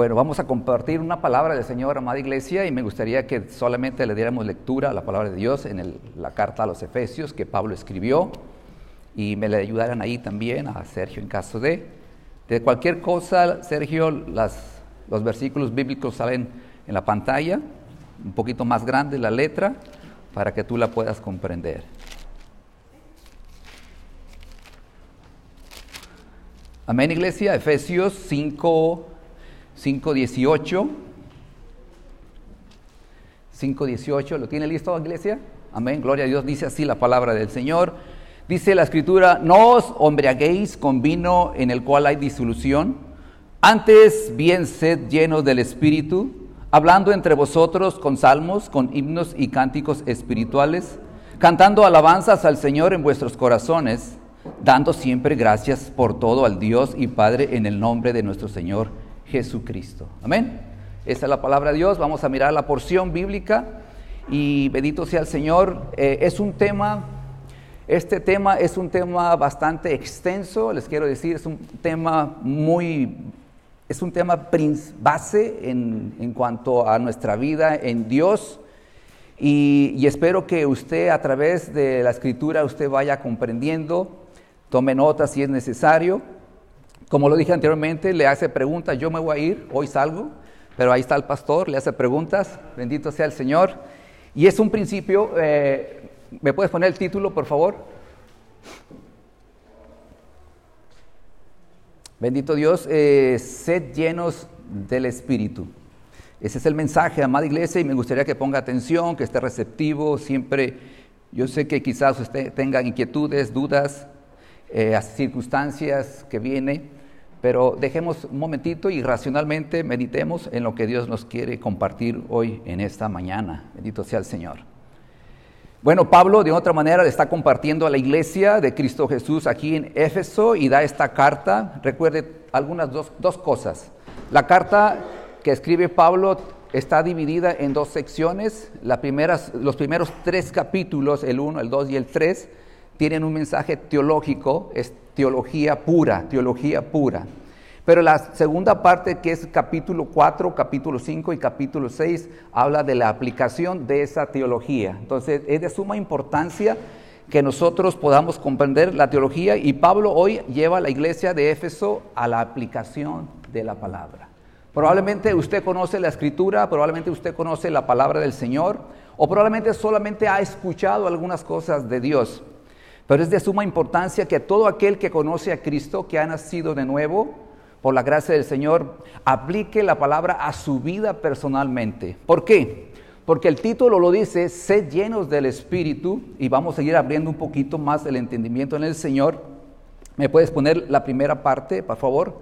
Bueno, vamos a compartir una palabra del Señor, amada iglesia, y me gustaría que solamente le diéramos lectura a la palabra de Dios en la carta a los Efesios que Pablo escribió, y me le ayudaran ahí también a Sergio en caso de. De cualquier cosa, Sergio, los versículos bíblicos salen en la pantalla, un poquito más grande la letra, para que tú la puedas comprender. Amén, iglesia. Efesios 5, 5.18. 5.18. ¿Lo tiene listo, iglesia? Amén. Gloria a Dios. Dice así la palabra del Señor. Dice la escritura, no os hombriaguéis con vino en el cual hay disolución, antes bien sed llenos del Espíritu, hablando entre vosotros con salmos, con himnos y cánticos espirituales, cantando alabanzas al Señor en vuestros corazones dando siempre gracias por todo al Dios y Padre en el nombre de nuestro Señor Jesucristo. Amén. Esa es la palabra de Dios. Vamos a mirar la porción bíblica y bendito sea el Señor. Eh, es un tema, este tema es un tema bastante extenso, les quiero decir, es un tema muy, es un tema base en, en cuanto a nuestra vida en Dios. Y, y, espero que usted a través de la escritura usted vaya comprendiendo Tome nota si es necesario. Como lo dije anteriormente, le hace preguntas, yo me voy a ir, hoy salgo, pero ahí está el pastor, le hace preguntas, bendito sea el Señor. Y es un principio, eh, ¿me puedes poner el título, por favor? Bendito Dios, eh, sed llenos del Espíritu. Ese es el mensaje, amada iglesia, y me gustaría que ponga atención, que esté receptivo, siempre, yo sé que quizás usted tenga inquietudes, dudas, eh, circunstancias que viene, pero dejemos un momentito y racionalmente meditemos en lo que Dios nos quiere compartir hoy en esta mañana. Bendito sea el Señor. Bueno, Pablo de otra manera le está compartiendo a la iglesia de Cristo Jesús aquí en Éfeso y da esta carta. Recuerde algunas dos, dos cosas. La carta que escribe Pablo está dividida en dos secciones. La primera, los primeros tres capítulos, el 1, el 2 y el 3, tienen un mensaje teológico, es teología pura, teología pura. Pero la segunda parte, que es capítulo 4, capítulo 5 y capítulo 6, habla de la aplicación de esa teología. Entonces, es de suma importancia que nosotros podamos comprender la teología y Pablo hoy lleva a la iglesia de Éfeso a la aplicación de la palabra. Probablemente usted conoce la escritura, probablemente usted conoce la palabra del Señor o probablemente solamente ha escuchado algunas cosas de Dios. Pero es de suma importancia que todo aquel que conoce a Cristo, que ha nacido de nuevo, por la gracia del Señor, aplique la palabra a su vida personalmente. ¿Por qué? Porque el título lo dice, sed llenos del Espíritu, y vamos a seguir abriendo un poquito más el entendimiento en el Señor. ¿Me puedes poner la primera parte, por favor?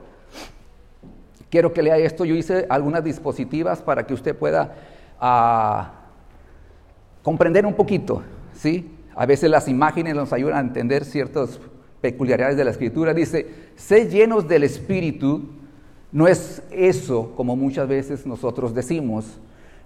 Quiero que lea esto. Yo hice algunas dispositivas para que usted pueda ah, comprender un poquito, ¿sí? A veces las imágenes nos ayudan a entender ciertas peculiaridades de la escritura. Dice, sé llenos del Espíritu. No es eso como muchas veces nosotros decimos.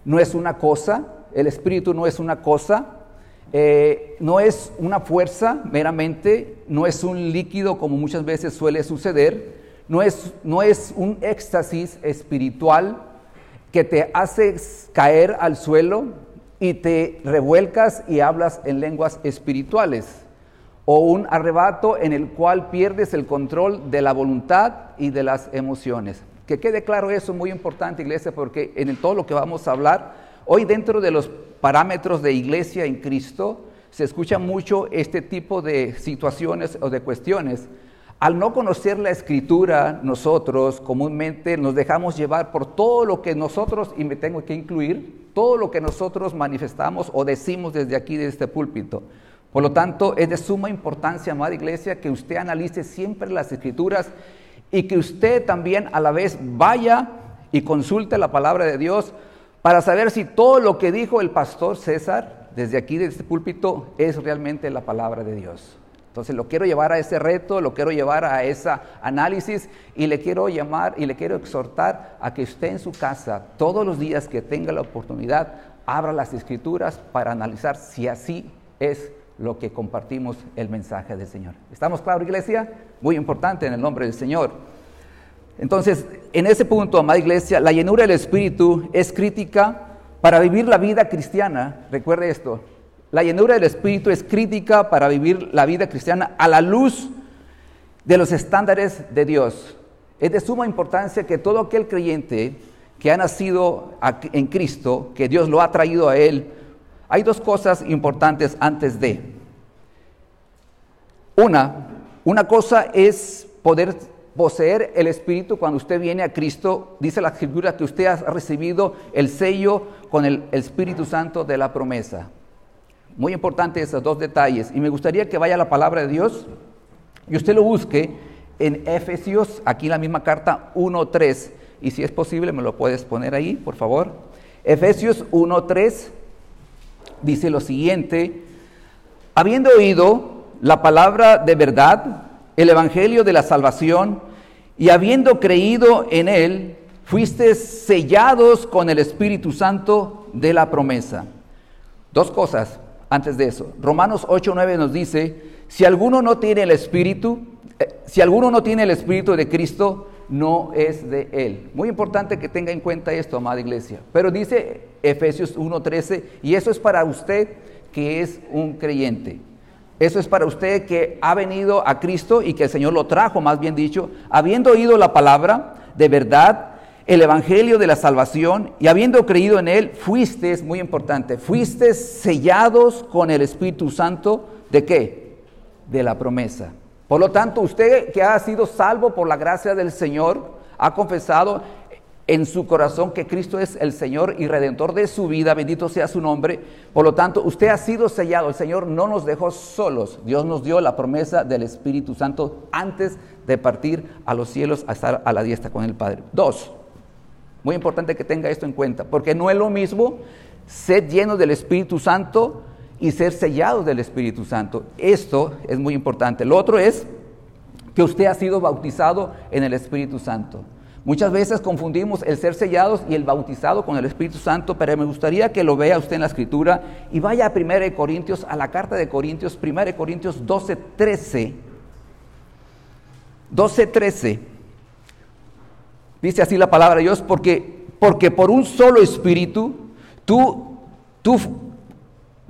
No es una cosa, el Espíritu no es una cosa, eh, no es una fuerza meramente, no es un líquido como muchas veces suele suceder, no es, no es un éxtasis espiritual que te hace caer al suelo, y te revuelcas y hablas en lenguas espirituales, o un arrebato en el cual pierdes el control de la voluntad y de las emociones. Que quede claro eso, muy importante iglesia, porque en todo lo que vamos a hablar, hoy dentro de los parámetros de iglesia en Cristo, se escucha mucho este tipo de situaciones o de cuestiones. Al no conocer la escritura, nosotros comúnmente nos dejamos llevar por todo lo que nosotros, y me tengo que incluir, todo lo que nosotros manifestamos o decimos desde aquí, desde este púlpito. Por lo tanto, es de suma importancia, amada iglesia, que usted analice siempre las escrituras y que usted también a la vez vaya y consulte la palabra de Dios para saber si todo lo que dijo el pastor César desde aquí, desde este púlpito, es realmente la palabra de Dios. Entonces lo quiero llevar a ese reto, lo quiero llevar a ese análisis y le quiero llamar y le quiero exhortar a que usted en su casa, todos los días que tenga la oportunidad, abra las escrituras para analizar si así es lo que compartimos el mensaje del Señor. ¿Estamos claros, iglesia? Muy importante en el nombre del Señor. Entonces, en ese punto, amada iglesia, la llenura del Espíritu es crítica para vivir la vida cristiana. Recuerde esto, la llenura del Espíritu es crítica para vivir la vida cristiana a la luz de los estándares de Dios. Es de suma importancia que todo aquel creyente que ha nacido en Cristo, que Dios lo ha traído a él, hay dos cosas importantes antes de. Una, una cosa es poder poseer el Espíritu cuando usted viene a Cristo. Dice la Escritura que usted ha recibido el sello con el Espíritu Santo de la promesa. Muy importante esos dos detalles. Y me gustaría que vaya la palabra de Dios y usted lo busque en Efesios, aquí en la misma carta 1.3. Y si es posible, me lo puedes poner ahí, por favor. Efesios 1.3 dice lo siguiente, habiendo oído la palabra de verdad, el Evangelio de la salvación, y habiendo creído en él, fuiste sellados con el Espíritu Santo de la promesa. Dos cosas antes de eso. Romanos 8:9 nos dice, si alguno no tiene el Espíritu, eh, si alguno no tiene el Espíritu de Cristo, no es de él. Muy importante que tenga en cuenta esto, amada iglesia. Pero dice Efesios 1:13, y eso es para usted que es un creyente. Eso es para usted que ha venido a Cristo y que el Señor lo trajo, más bien dicho, habiendo oído la palabra de verdad, el Evangelio de la salvación y habiendo creído en él, fuiste, es muy importante, fuiste sellados con el Espíritu Santo de qué? De la promesa. Por lo tanto, usted que ha sido salvo por la gracia del Señor, ha confesado en su corazón que Cristo es el Señor y redentor de su vida, bendito sea su nombre. Por lo tanto, usted ha sido sellado, el Señor no nos dejó solos, Dios nos dio la promesa del Espíritu Santo antes de partir a los cielos a estar a la diestra con el Padre. Dos, muy importante que tenga esto en cuenta, porque no es lo mismo ser lleno del Espíritu Santo y ser sellados del Espíritu Santo. Esto es muy importante. Lo otro es que usted ha sido bautizado en el Espíritu Santo. Muchas veces confundimos el ser sellados y el bautizado con el Espíritu Santo, pero me gustaría que lo vea usted en la Escritura y vaya a 1 Corintios, a la carta de Corintios, 1 Corintios 12, 13. 12, 13. Dice así la palabra de Dios, porque, porque por un solo espíritu, tú, tú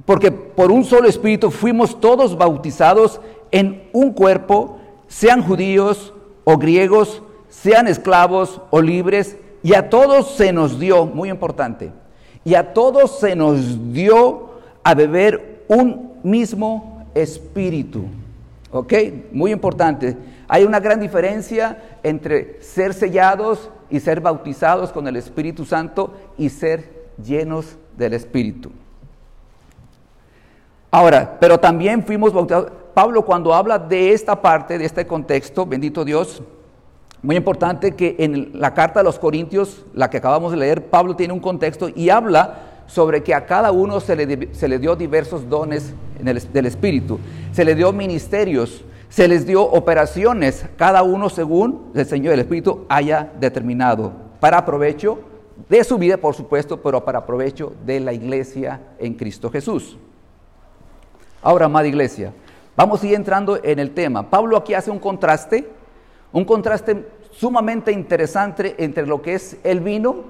porque por un solo espíritu fuimos todos bautizados en un cuerpo, sean judíos o griegos, sean esclavos o libres, y a todos se nos dio, muy importante, y a todos se nos dio a beber un mismo espíritu. ¿Ok? Muy importante. Hay una gran diferencia entre ser sellados y ser bautizados con el Espíritu Santo y ser llenos del Espíritu. Ahora, pero también fuimos bautizados. Pablo cuando habla de esta parte, de este contexto, bendito Dios, muy importante que en la carta de los Corintios, la que acabamos de leer, Pablo tiene un contexto y habla sobre que a cada uno se le, se le dio diversos dones del Espíritu, se le dio ministerios, se les dio operaciones, cada uno según el Señor, el Espíritu haya determinado, para provecho de su vida, por supuesto, pero para provecho de la iglesia en Cristo Jesús. Ahora, amada iglesia, vamos a ir entrando en el tema. Pablo aquí hace un contraste, un contraste sumamente interesante entre lo que es el vino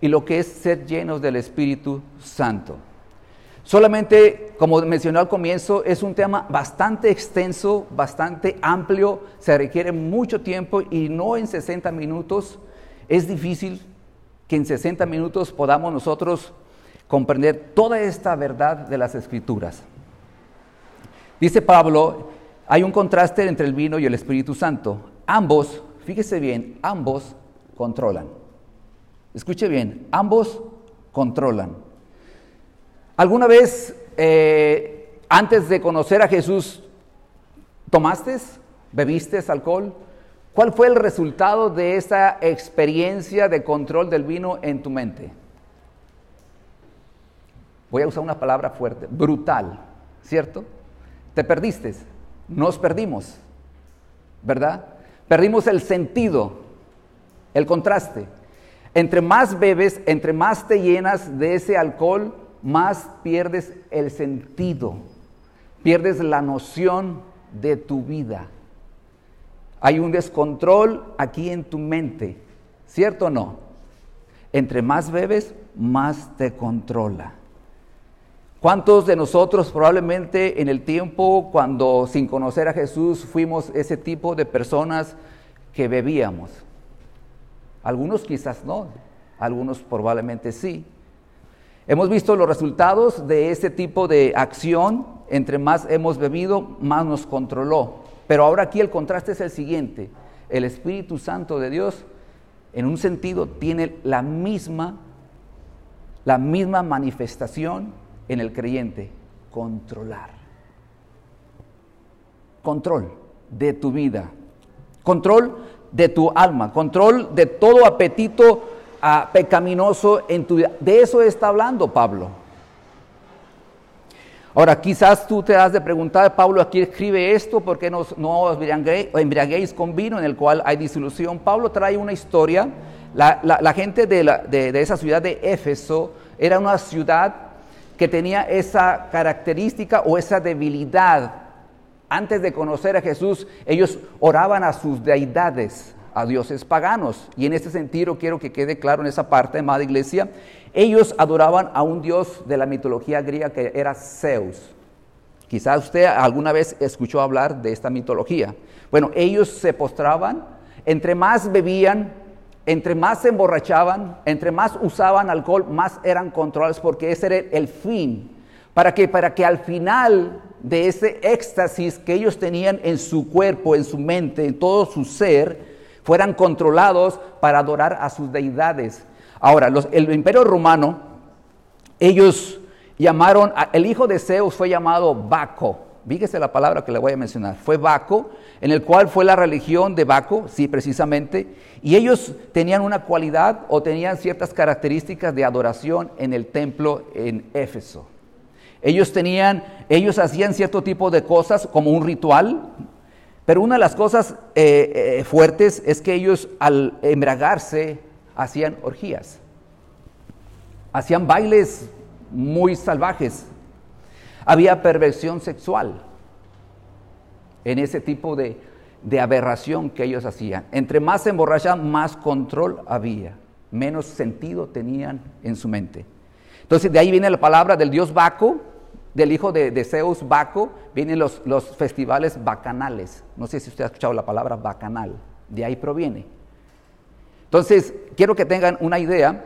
y lo que es ser llenos del Espíritu Santo. Solamente, como mencioné al comienzo, es un tema bastante extenso, bastante amplio, se requiere mucho tiempo y no en 60 minutos. Es difícil que en 60 minutos podamos nosotros comprender toda esta verdad de las escrituras. Dice Pablo, hay un contraste entre el vino y el Espíritu Santo. Ambos, fíjese bien, ambos controlan. Escuche bien, ambos controlan. ¿Alguna vez eh, antes de conocer a Jesús tomaste, bebiste alcohol? ¿Cuál fue el resultado de esa experiencia de control del vino en tu mente? Voy a usar una palabra fuerte, brutal, ¿cierto? Te perdiste, nos perdimos, ¿verdad? Perdimos el sentido, el contraste. Entre más bebes, entre más te llenas de ese alcohol, más pierdes el sentido, pierdes la noción de tu vida. Hay un descontrol aquí en tu mente, ¿cierto o no? Entre más bebes, más te controla. ¿Cuántos de nosotros probablemente en el tiempo cuando sin conocer a Jesús fuimos ese tipo de personas que bebíamos? Algunos quizás no, algunos probablemente sí. Hemos visto los resultados de ese tipo de acción, entre más hemos bebido, más nos controló. Pero ahora aquí el contraste es el siguiente, el Espíritu Santo de Dios en un sentido tiene la misma la misma manifestación en el creyente, controlar. Control de tu vida, control de tu alma, control de todo apetito pecaminoso en tu vida. De eso está hablando Pablo. Ahora, quizás tú te has de preguntar, Pablo aquí escribe esto, ¿por qué no, os embriaguéis con vino en el cual hay disolución? Pablo trae una historia. La, gente de esa ciudad de Éfeso era una ciudad que tenía esa característica o esa debilidad. Antes de conocer a Jesús, ellos oraban a sus deidades, a dioses paganos. Y en este sentido quiero que quede claro en esa parte, amada iglesia, ellos adoraban a un dios de la mitología griega que era Zeus. Quizás usted alguna vez escuchó hablar de esta mitología. Bueno, ellos se postraban, entre más bebían, entre más se emborrachaban, entre más usaban alcohol, más eran controlados porque ese era el fin. ¿Para que Para que al final de ese éxtasis que ellos tenían en su cuerpo, en su mente, en todo su ser, fueran controlados para adorar a sus deidades. Ahora, el imperio romano, ellos llamaron, el hijo de Zeus fue llamado Baco. Fíjese la palabra que le voy a mencionar. Fue Baco, en el cual fue la religión de Baco, sí, precisamente. Y ellos tenían una cualidad o tenían ciertas características de adoración en el templo en Éfeso. Ellos tenían, ellos hacían cierto tipo de cosas como un ritual, pero una de las cosas eh, eh, fuertes es que ellos al embragarse hacían orgías, hacían bailes muy salvajes, había perversión sexual en ese tipo de, aberración que ellos hacían. Entre más se emborrachaban, más control había, menos sentido tenían en su mente. Entonces de ahí viene la palabra del dios Baco, del hijo de, Zeus Baco, vienen los, festivales bacanales. No sé si usted ha escuchado la palabra bacanal, de ahí proviene. Entonces, quiero que tengan una idea.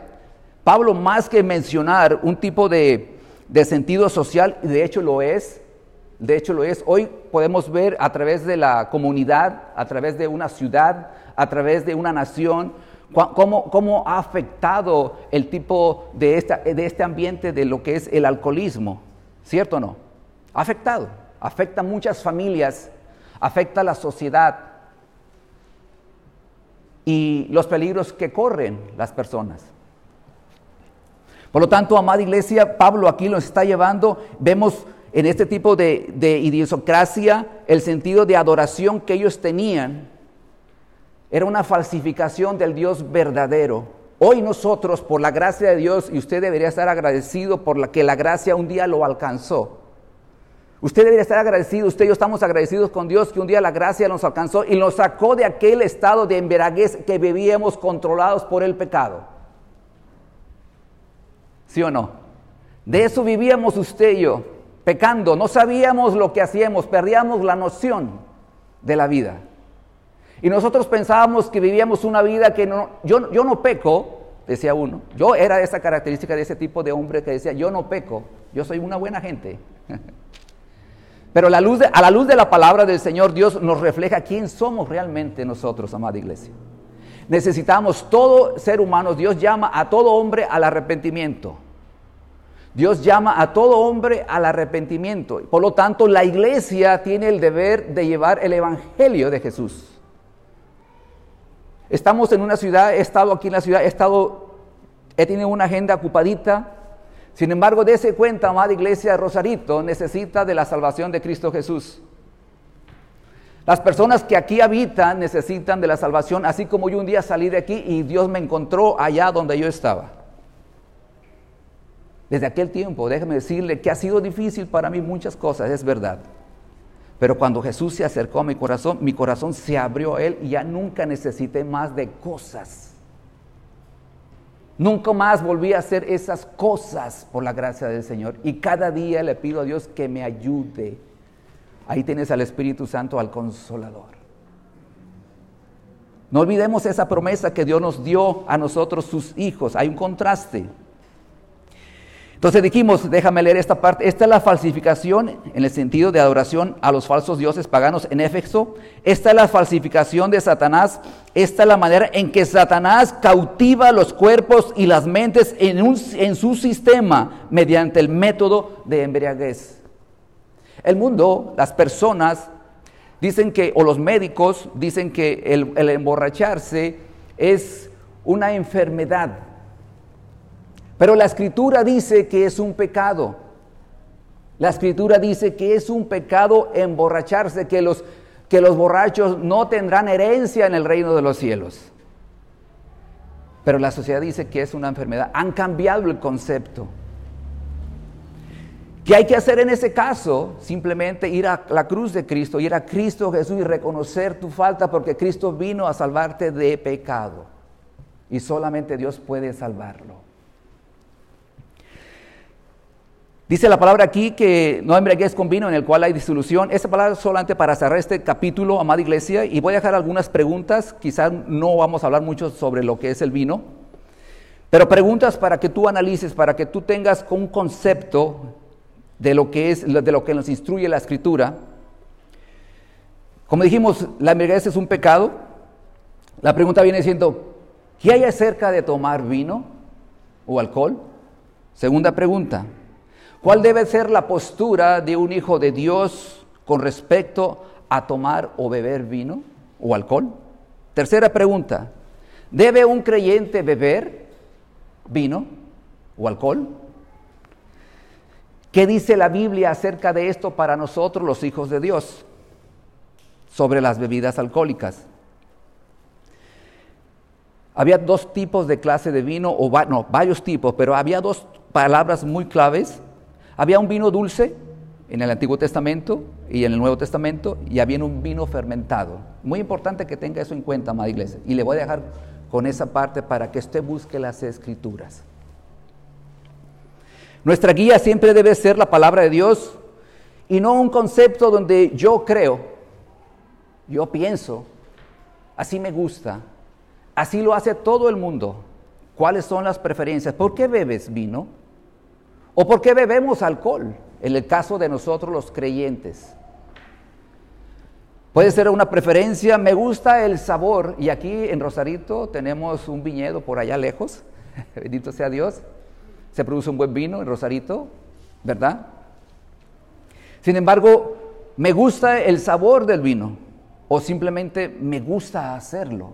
Pablo, más que mencionar un tipo de, sentido social, de hecho lo es, de hecho lo es. Hoy podemos ver a través de la comunidad, a través de una ciudad, a través de una nación, cómo, cómo ha afectado el tipo de, esta, de este ambiente de lo que es el alcoholismo. ¿Cierto o no? Ha afectado. Afecta a muchas familias, afecta a la sociedad y los peligros que corren las personas. Por lo tanto, amada iglesia, Pablo aquí nos está llevando, vemos en este tipo de, de idiosocracia, el sentido de adoración que ellos tenían era una falsificación del Dios verdadero. Hoy nosotros, por la gracia de Dios, y usted debería estar agradecido por la que la gracia un día lo alcanzó. Usted debería estar agradecido, usted y yo estamos agradecidos con Dios que un día la gracia nos alcanzó y nos sacó de aquel estado de emberaguez que vivíamos controlados por el pecado. ¿Sí o no? De eso vivíamos usted y yo pecando, no sabíamos lo que hacíamos, perdíamos la noción de la vida. Y nosotros pensábamos que vivíamos una vida que no, yo, yo no peco, decía uno. Yo era esa característica de ese tipo de hombre que decía, yo no peco, yo soy una buena gente. Pero la luz a la luz de la palabra del Señor, Dios nos refleja quién somos realmente nosotros, amada iglesia. Necesitamos todo ser humano, Dios llama a todo hombre al arrepentimiento. Dios llama a todo hombre al arrepentimiento. Por lo tanto, la iglesia tiene el deber de llevar el evangelio de Jesús. Estamos en una ciudad, he estado aquí en la ciudad, he estado, he tenido una agenda ocupadita. Sin embargo, dése cuenta, amada iglesia, Rosarito necesita de la salvación de Cristo Jesús. Las personas que aquí habitan necesitan de la salvación, así como yo un día salí de aquí y Dios me encontró allá donde yo estaba. Desde aquel tiempo, déjeme decirle que ha sido difícil para mí muchas cosas, es verdad. Pero cuando Jesús se acercó a mi corazón, mi corazón se abrió a Él y ya nunca necesité más de cosas. Nunca más volví a hacer esas cosas por la gracia del Señor. Y cada día le pido a Dios que me ayude. Ahí tienes al Espíritu Santo, al Consolador. No olvidemos esa promesa que Dios nos dio a nosotros, sus hijos. Hay un contraste. Entonces dijimos, déjame leer esta parte, esta es la falsificación en el sentido de adoración a los falsos dioses paganos en Éfeso, esta es la falsificación de Satanás, esta es la manera en que Satanás cautiva los cuerpos y las mentes en, en su sistema mediante el método de embriaguez. El mundo, las personas, dicen que, o los médicos dicen que el, el emborracharse es una enfermedad pero la escritura dice que es un pecado. La escritura dice que es un pecado emborracharse, que los, que los borrachos no tendrán herencia en el reino de los cielos. Pero la sociedad dice que es una enfermedad. Han cambiado el concepto. ¿Qué hay que hacer en ese caso? Simplemente ir a la cruz de Cristo, ir a Cristo Jesús y reconocer tu falta porque Cristo vino a salvarte de pecado. Y solamente Dios puede salvarlo. Dice la palabra aquí que no embriaguez con vino en el cual hay disolución. Esa palabra es solamente para cerrar este capítulo, amada iglesia, y voy a dejar algunas preguntas. Quizás no vamos a hablar mucho sobre lo que es el vino, pero preguntas para que tú analices, para que tú tengas un concepto de lo que es, de lo que nos instruye la escritura. Como dijimos, la embriaguez es un pecado. La pregunta viene siendo, ¿qué hay acerca de tomar vino o alcohol? Segunda pregunta, ¿Cuál debe ser la postura de un hijo de Dios con respecto a tomar o beber vino o alcohol? Tercera pregunta, ¿debe un creyente beber vino o alcohol? ¿Qué dice la Biblia acerca de esto para nosotros los hijos de Dios sobre las bebidas alcohólicas? Había dos tipos de clase de vino, o no, varios tipos, pero había dos palabras muy claves había un vino dulce en el Antiguo Testamento y en el Nuevo Testamento y había un vino fermentado. Muy importante que tenga eso en cuenta, amada iglesia. Y le voy a dejar con esa parte para que usted busque las escrituras. Nuestra guía siempre debe ser la palabra de Dios y no un concepto donde yo creo, yo pienso, así me gusta, así lo hace todo el mundo. ¿Cuáles son las preferencias? ¿Por qué bebes vino? ¿O por qué bebemos alcohol? En el caso de nosotros los creyentes. Puede ser una preferencia, me gusta el sabor. Y aquí en Rosarito tenemos un viñedo por allá lejos, bendito sea Dios. Se produce un buen vino en Rosarito, ¿verdad? Sin embargo, me gusta el sabor del vino o simplemente me gusta hacerlo.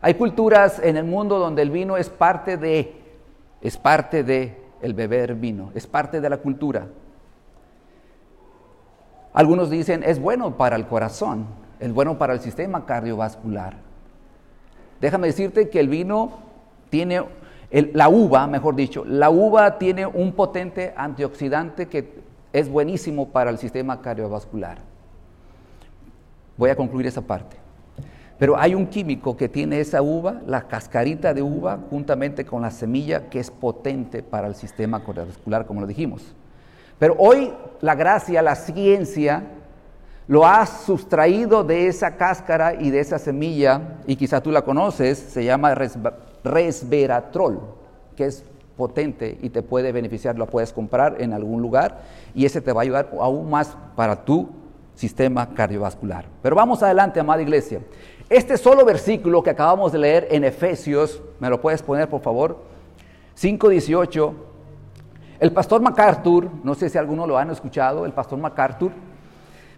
Hay culturas en el mundo donde el vino es parte de, es parte de el beber vino, es parte de la cultura. Algunos dicen es bueno para el corazón, es bueno para el sistema cardiovascular. Déjame decirte que el vino tiene, la uva, mejor dicho, la uva tiene un potente antioxidante que es buenísimo para el sistema cardiovascular. Voy a concluir esa parte. Pero hay un químico que tiene esa uva, la cascarita de uva, juntamente con la semilla, que es potente para el sistema cardiovascular, como lo dijimos. Pero hoy la gracia, la ciencia, lo ha sustraído de esa cáscara y de esa semilla, y quizá tú la conoces, se llama resveratrol, que es potente y te puede beneficiar, lo puedes comprar en algún lugar y ese te va a ayudar aún más para tu sistema cardiovascular. Pero vamos adelante, amada iglesia. Este solo versículo que acabamos de leer en Efesios, ¿me lo puedes poner por favor? 5.18. El pastor MacArthur, no sé si alguno lo han escuchado, el pastor MacArthur,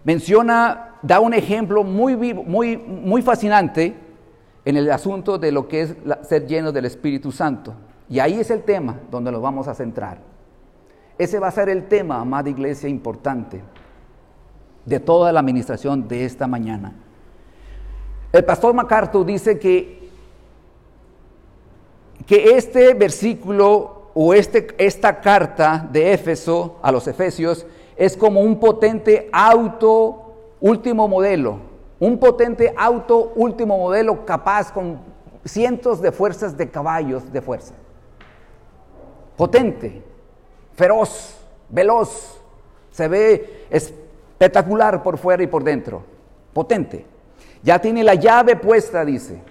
menciona, da un ejemplo muy, muy, muy fascinante en el asunto de lo que es ser lleno del Espíritu Santo. Y ahí es el tema donde nos vamos a centrar. Ese va a ser el tema, amada iglesia, importante de toda la administración de esta mañana. El pastor MacArthur dice que, que este versículo o este, esta carta de Éfeso a los Efesios es como un potente auto último modelo, un potente auto último modelo capaz con cientos de fuerzas de caballos de fuerza. Potente, feroz, veloz, se ve espectacular por fuera y por dentro, potente. Ya tiene la llave puesta, dice.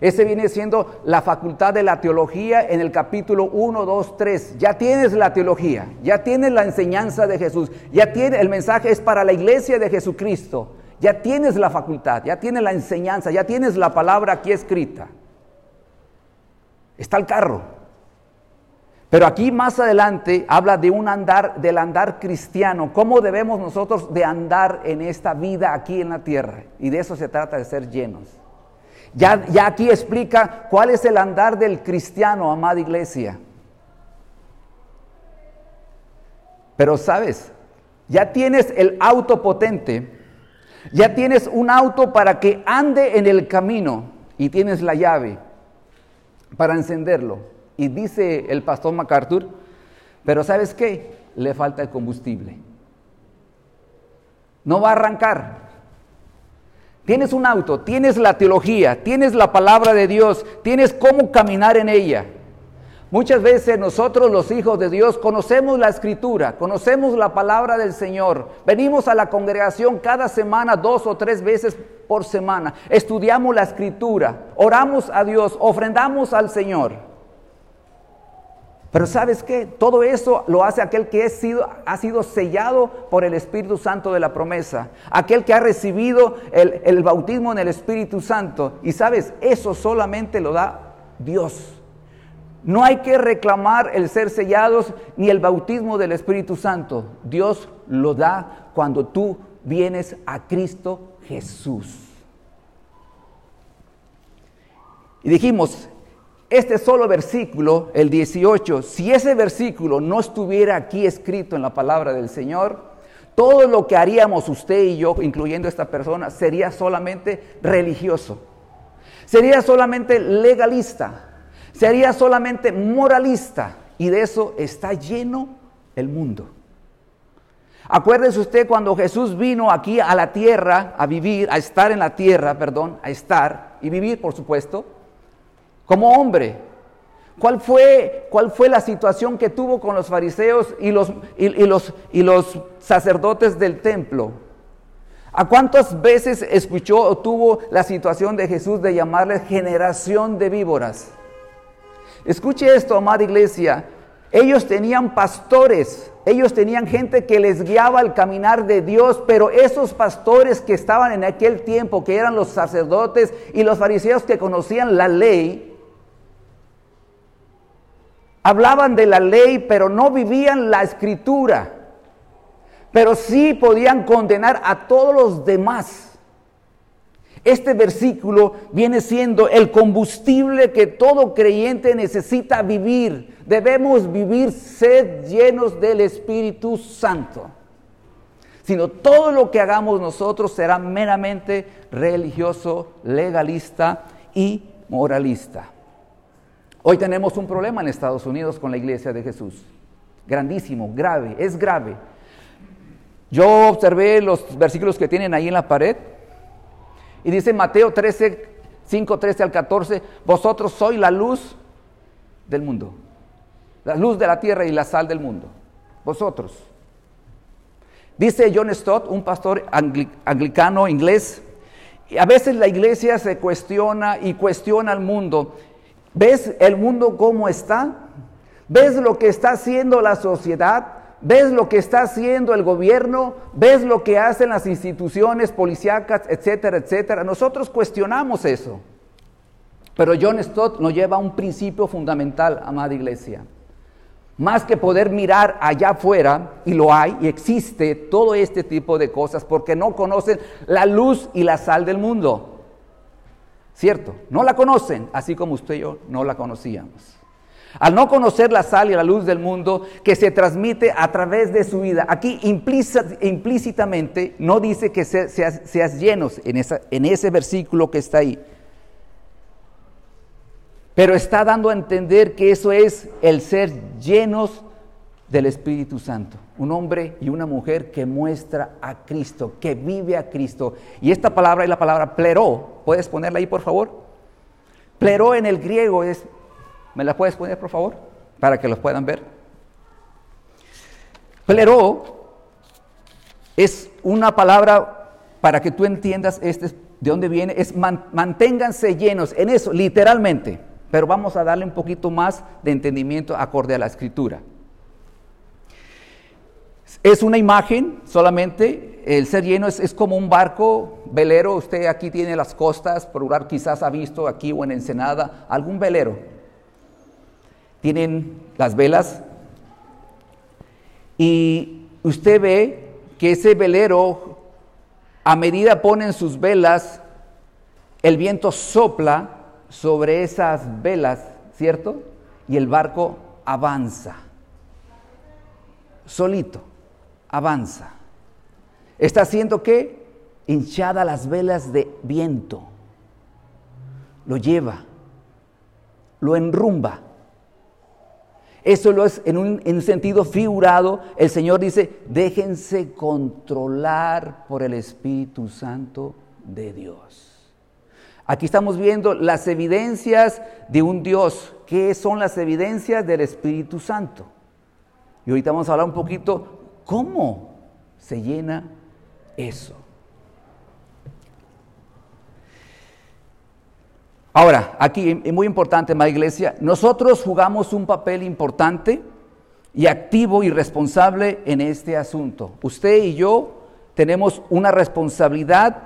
Ese viene siendo la facultad de la teología en el capítulo 1, 2, 3. Ya tienes la teología, ya tienes la enseñanza de Jesús, ya tienes, el mensaje es para la iglesia de Jesucristo. Ya tienes la facultad, ya tienes la enseñanza, ya tienes la palabra aquí escrita. Está el carro. Pero aquí más adelante habla de un andar, del andar cristiano, cómo debemos nosotros de andar en esta vida aquí en la tierra. Y de eso se trata de ser llenos. Ya, ya aquí explica cuál es el andar del cristiano, amada iglesia. Pero sabes, ya tienes el auto potente, ya tienes un auto para que ande en el camino y tienes la llave para encenderlo. Y dice el pastor MacArthur, pero ¿sabes qué? Le falta el combustible. No va a arrancar. Tienes un auto, tienes la teología, tienes la palabra de Dios, tienes cómo caminar en ella. Muchas veces nosotros los hijos de Dios conocemos la escritura, conocemos la palabra del Señor, venimos a la congregación cada semana, dos o tres veces por semana, estudiamos la escritura, oramos a Dios, ofrendamos al Señor. Pero ¿sabes qué? Todo eso lo hace aquel que sido, ha sido sellado por el Espíritu Santo de la promesa, aquel que ha recibido el, el bautismo en el Espíritu Santo. Y sabes, eso solamente lo da Dios. No hay que reclamar el ser sellados ni el bautismo del Espíritu Santo. Dios lo da cuando tú vienes a Cristo Jesús. Y dijimos, este solo versículo, el 18, si ese versículo no estuviera aquí escrito en la palabra del Señor, todo lo que haríamos usted y yo, incluyendo esta persona, sería solamente religioso. Sería solamente legalista. Sería solamente moralista. Y de eso está lleno el mundo. Acuérdese usted cuando Jesús vino aquí a la tierra a vivir, a estar en la tierra, perdón, a estar y vivir, por supuesto como hombre. ¿Cuál fue, ¿Cuál fue la situación que tuvo con los fariseos y los, y, los, y los sacerdotes del templo? ¿A cuántas veces escuchó o tuvo la situación de Jesús de llamarles generación de víboras? Escuche esto, amada iglesia. Ellos tenían pastores, ellos tenían gente que les guiaba al caminar de Dios, pero esos pastores que estaban en aquel tiempo, que eran los sacerdotes y los fariseos que conocían la ley, hablaban de la ley, pero no vivían la escritura. Pero sí podían condenar a todos los demás. Este versículo viene siendo el combustible que todo creyente necesita vivir. Debemos vivir sed llenos del Espíritu Santo. Sino todo lo que hagamos nosotros será meramente religioso, legalista y moralista. Hoy tenemos un problema en Estados Unidos con la iglesia de Jesús. Grandísimo, grave, es grave. Yo observé los versículos que tienen ahí en la pared y dice Mateo 13, 5, 13 al 14, vosotros sois la luz del mundo, la luz de la tierra y la sal del mundo. Vosotros. Dice John Stott, un pastor anglicano inglés, a veces la iglesia se cuestiona y cuestiona al mundo ¿Ves el mundo cómo está? ¿Ves lo que está haciendo la sociedad? ¿Ves lo que está haciendo el gobierno? ¿Ves lo que hacen las instituciones policíacas, etcétera, etcétera? Nosotros cuestionamos eso. Pero John Stott nos lleva a un principio fundamental, amada iglesia. Más que poder mirar allá afuera, y lo hay, y existe todo este tipo de cosas, porque no conocen la luz y la sal del mundo. ¿Cierto? No la conocen, así como usted y yo no la conocíamos. Al no conocer la sal y la luz del mundo que se transmite a través de su vida, aquí implícitamente no dice que seas, llenos en, ese versículo que está ahí, pero está dando a entender que eso es el ser llenos del Espíritu Santo. Un hombre y una mujer que muestra a Cristo, que vive a Cristo. Y esta palabra es la palabra pleró. ¿Puedes ponerla ahí, por favor? Pleró en el griego es... ¿Me la puedes poner, por favor? Para que los puedan ver. Pleró es una palabra para que tú entiendas este, de dónde viene. Es manténganse llenos en eso, literalmente. Pero vamos a darle un poquito más de entendimiento acorde a la escritura. Es una imagen solamente, el ser lleno es, como un barco velero, usted aquí tiene las costas, por quizás ha visto aquí o en Ensenada algún velero. Tienen las velas y usted ve que ese velero, a medida ponen sus velas, el viento sopla sobre esas velas, ¿cierto? Y el barco avanza, solito avanza. Está haciendo qué? Hinchada las velas de viento. Lo lleva, lo enrumba. Eso lo es en un, en un, sentido figurado. El Señor dice, déjense controlar por el Espíritu Santo de Dios. Aquí estamos viendo las evidencias de un Dios. ¿Qué son las evidencias del Espíritu Santo? Y ahorita vamos a hablar un poquito ¿Cómo se llena eso? Ahora, aquí es muy importante, la iglesia, nosotros jugamos un papel importante y activo y responsable en este asunto. Usted y yo tenemos una responsabilidad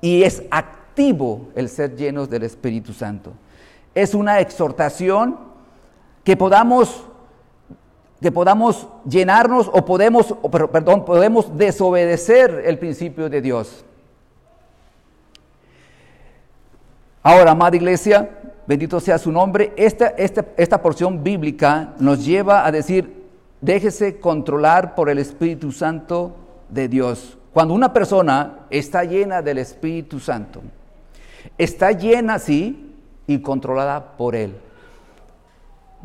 y es activo el ser llenos del Espíritu Santo. Es una exhortación que podamos que podamos llenarnos o podemos, perdón, podemos desobedecer el principio de Dios. Ahora, amada iglesia, bendito sea su nombre, esta, esta, esta porción bíblica nos lleva a decir, déjese controlar por el Espíritu Santo de Dios. Cuando una persona está llena del Espíritu Santo, está llena, sí, y controlada por Él.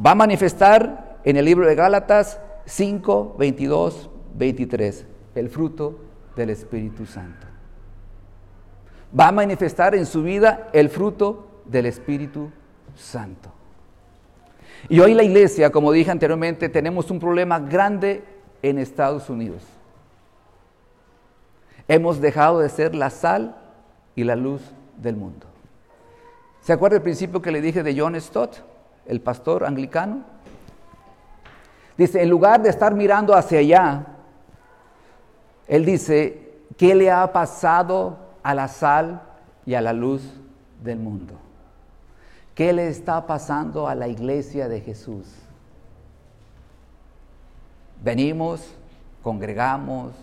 Va a manifestar en el libro de Gálatas 5, 22, 23, el fruto del Espíritu Santo. Va a manifestar en su vida el fruto del Espíritu Santo. Y hoy la iglesia, como dije anteriormente, tenemos un problema grande en Estados Unidos. Hemos dejado de ser la sal y la luz del mundo. ¿Se acuerda el principio que le dije de John Stott, el pastor anglicano? Dice, en lugar de estar mirando hacia allá, él dice, ¿qué le ha pasado a la sal y a la luz del mundo? ¿Qué le está pasando a la iglesia de Jesús? Venimos, congregamos,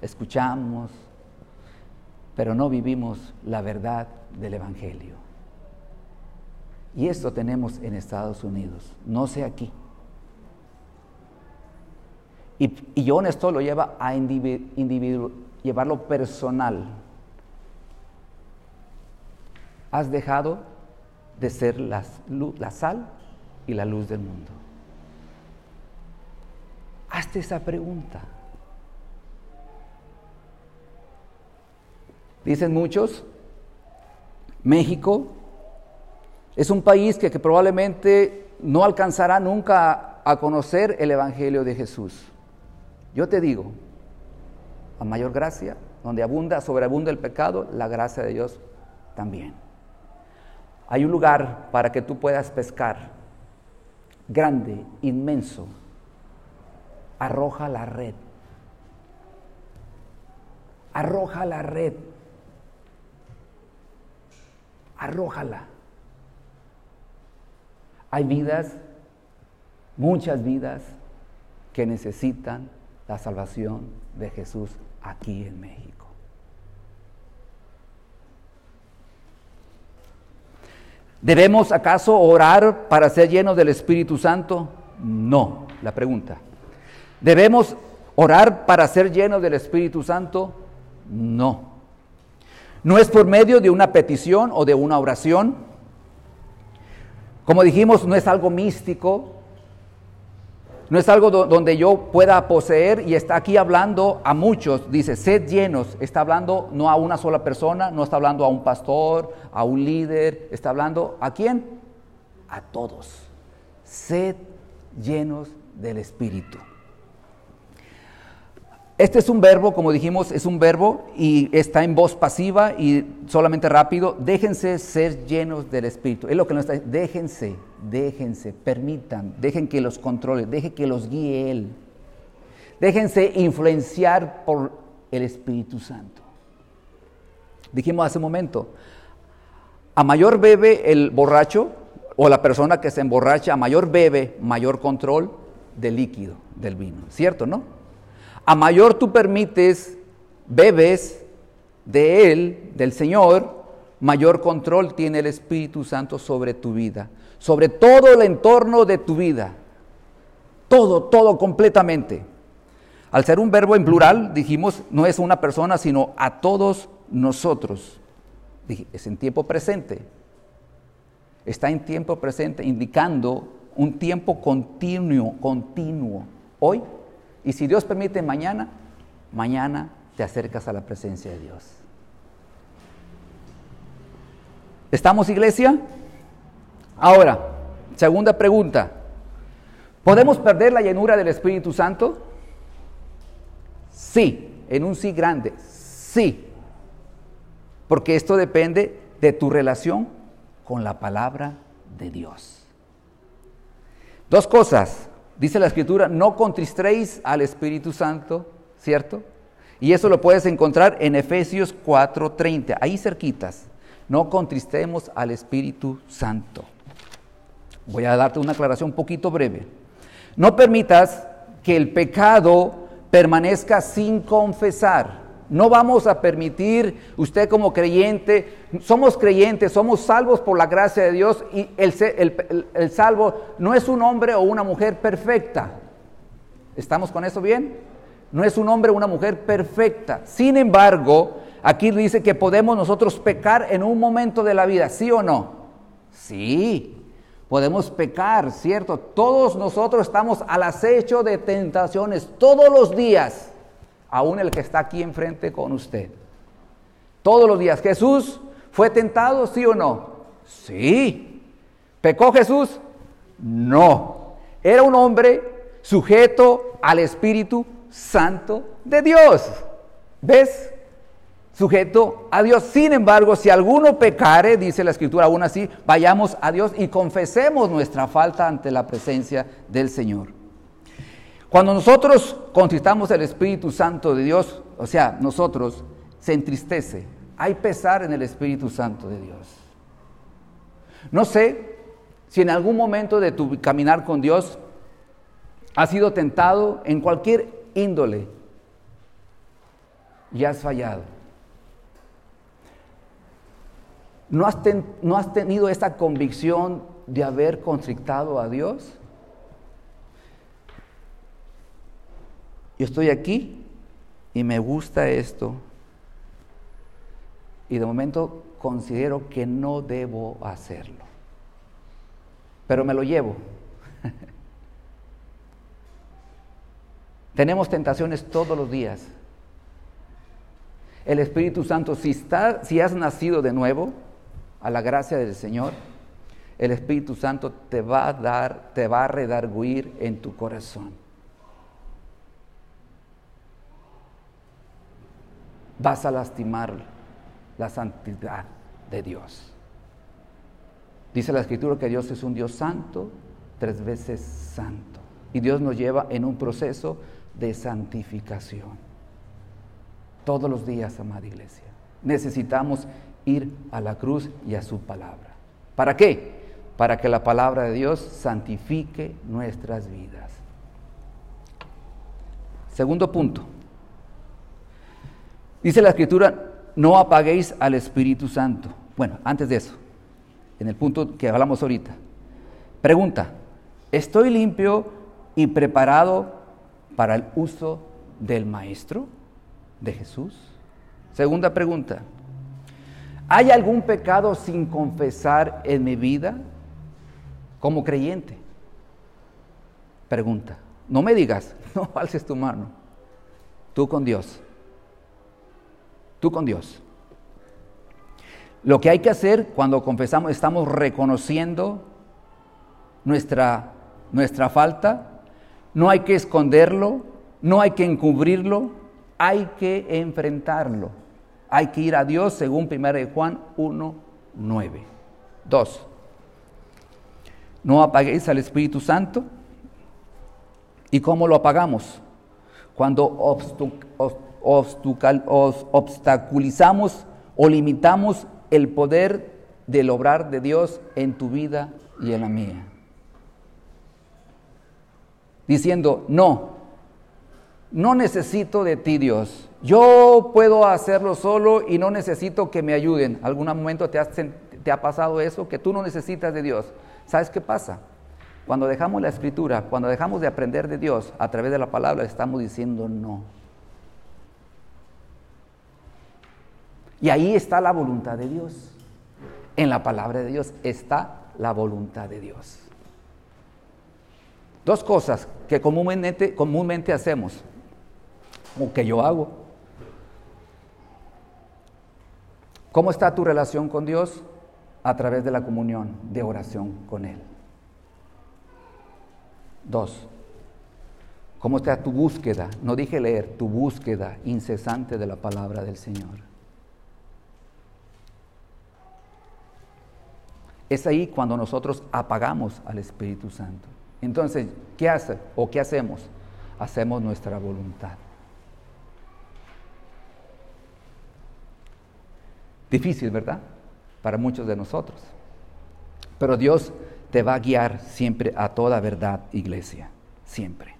escuchamos, pero no vivimos la verdad del Evangelio. Y esto tenemos en Estados Unidos, no sé aquí. Y, y John esto lo lleva a llevarlo personal. Has dejado de ser la, sal y la luz del mundo. Hazte esa pregunta. Dicen muchos, México es un país que, probablemente no alcanzará nunca a conocer el Evangelio de Jesús. Yo te digo, a mayor gracia, donde abunda, sobreabunda el pecado, la gracia de Dios también. Hay un lugar para que tú puedas pescar, grande, inmenso. Arroja la red. Arroja la red. Arrójala. Hay vidas, muchas vidas, que necesitan la salvación de Jesús aquí en México. ¿Debemos acaso orar para ser llenos del Espíritu Santo? No, la pregunta. ¿Debemos orar para ser llenos del Espíritu Santo? No. No es por medio de una petición o de una oración. Como dijimos, no es algo místico, no es algo donde yo pueda poseer y está aquí hablando a muchos. Dice, sed llenos. Está hablando no a una sola persona, no está hablando a un pastor, a un líder. Está hablando a quién? A todos. Sed llenos del Espíritu. Este es un verbo, como dijimos, es un verbo y está en voz pasiva y solamente rápido. Déjense ser llenos del Espíritu. Es lo que nos está diciendo. Déjense, déjense, permitan, dejen que los controle, dejen que los guíe Él. Déjense influenciar por el Espíritu Santo. Dijimos hace un momento, a mayor bebe el borracho o la persona que se emborracha, a mayor bebe, mayor control del líquido, del vino. ¿Cierto, no? A mayor tú permites, bebes de Él, del Señor, mayor control tiene el Espíritu Santo sobre tu vida, sobre todo el entorno de tu vida. Todo, todo completamente. Al ser un verbo en plural, dijimos, no es una persona, sino a todos nosotros. Es en tiempo presente. Está en tiempo presente, indicando un tiempo continuo, continuo. Hoy y si Dios permite mañana, mañana te acercas a la presencia de Dios. ¿Estamos iglesia? Ahora, segunda pregunta. ¿Podemos perder la llenura del Espíritu Santo? Sí, en un sí grande, sí. Porque esto depende de tu relación con la palabra de Dios. Dos cosas. Dice la escritura, no contristéis al Espíritu Santo, ¿cierto? Y eso lo puedes encontrar en Efesios 4:30, ahí cerquitas. No contristemos al Espíritu Santo. Voy a darte una aclaración un poquito breve. No permitas que el pecado permanezca sin confesar. No vamos a permitir, usted como creyente, somos creyentes, somos salvos por la gracia de Dios y el, salvo no es un hombre o una mujer perfecta. ¿Estamos con eso bien? No es un hombre o una mujer perfecta. Sin embargo, aquí dice que podemos nosotros pecar en un momento de la vida, ¿sí o no? Sí, podemos pecar, ¿cierto? Todos nosotros estamos al acecho de tentaciones todos los días aún el que está aquí enfrente con usted. Todos los días. ¿Jesús fue tentado, sí o no? Sí. ¿Pecó Jesús? No. Era un hombre sujeto al Espíritu Santo de Dios. ¿Ves? Sujeto a Dios. Sin embargo, si alguno pecare, dice la Escritura aún así, vayamos a Dios y confesemos nuestra falta ante la presencia del Señor. Cuando nosotros contristamos el Espíritu Santo de Dios, o sea, nosotros, se entristece. Hay pesar en el Espíritu Santo de Dios. No sé si en algún momento de tu caminar con Dios has sido tentado en cualquier índole y has fallado. ¿No has, ¿No has, tenido esa convicción de haber constrictado a Dios? Yo estoy aquí y me gusta esto. Y de momento considero que no debo hacerlo. Pero me lo llevo. Tenemos tentaciones todos los días. El Espíritu Santo, si, si has nacido de nuevo a la gracia del Señor, el Espíritu Santo te va a dar, te va a redarguir en tu corazón. Vas a lastimar la santidad de Dios. Dice la escritura que Dios es un Dios santo, tres veces santo. Y Dios nos lleva en un proceso de santificación. Todos los días, amada iglesia. Necesitamos ir a la cruz y a su palabra. ¿Para qué? Para que la palabra de Dios santifique nuestras vidas. Segundo punto. Dice la escritura, no apaguéis al Espíritu Santo. Bueno, antes de eso, en el punto que hablamos ahorita. Pregunta, ¿estoy limpio y preparado para el uso del Maestro, de Jesús? Segunda pregunta, ¿hay algún pecado sin confesar en mi vida como creyente? Pregunta, No me digas, no alces tu mano. Tú con Dios. Tú con Dios. Lo que hay que hacer cuando confesamos, estamos reconociendo nuestra, nuestra falta. No hay que esconderlo, no hay que encubrirlo, hay que enfrentarlo. Hay que ir a Dios según 1 Juan 1, 9. 2. No apaguéis al Espíritu Santo. ¿Y cómo lo apagamos? Cuando obstaculizamos o limitamos el poder del obrar de Dios en tu vida y en la mía. Diciendo, no, no necesito de ti Dios. Yo puedo hacerlo solo y no necesito que me ayuden. ¿Algún momento te, te ha pasado eso? Que tú no necesitas de Dios. ¿Sabes qué pasa? Cuando dejamos la escritura, cuando dejamos de aprender de Dios a través de la palabra, estamos diciendo no. Y ahí está la voluntad de Dios. En la palabra de Dios está la voluntad de Dios. Dos cosas que comúnmente, hacemos, o que yo hago. ¿Cómo está tu relación con Dios? A través de la comunión, de oración con Él. Dos, ¿cómo está tu búsqueda? No dije leer, tu búsqueda incesante de la palabra del Señor. Es ahí cuando nosotros apagamos al Espíritu Santo. Entonces, ¿qué hace o qué hacemos? Hacemos nuestra voluntad. Difícil, ¿verdad? Para muchos de nosotros. Pero Dios te va a guiar siempre a toda verdad, iglesia, siempre.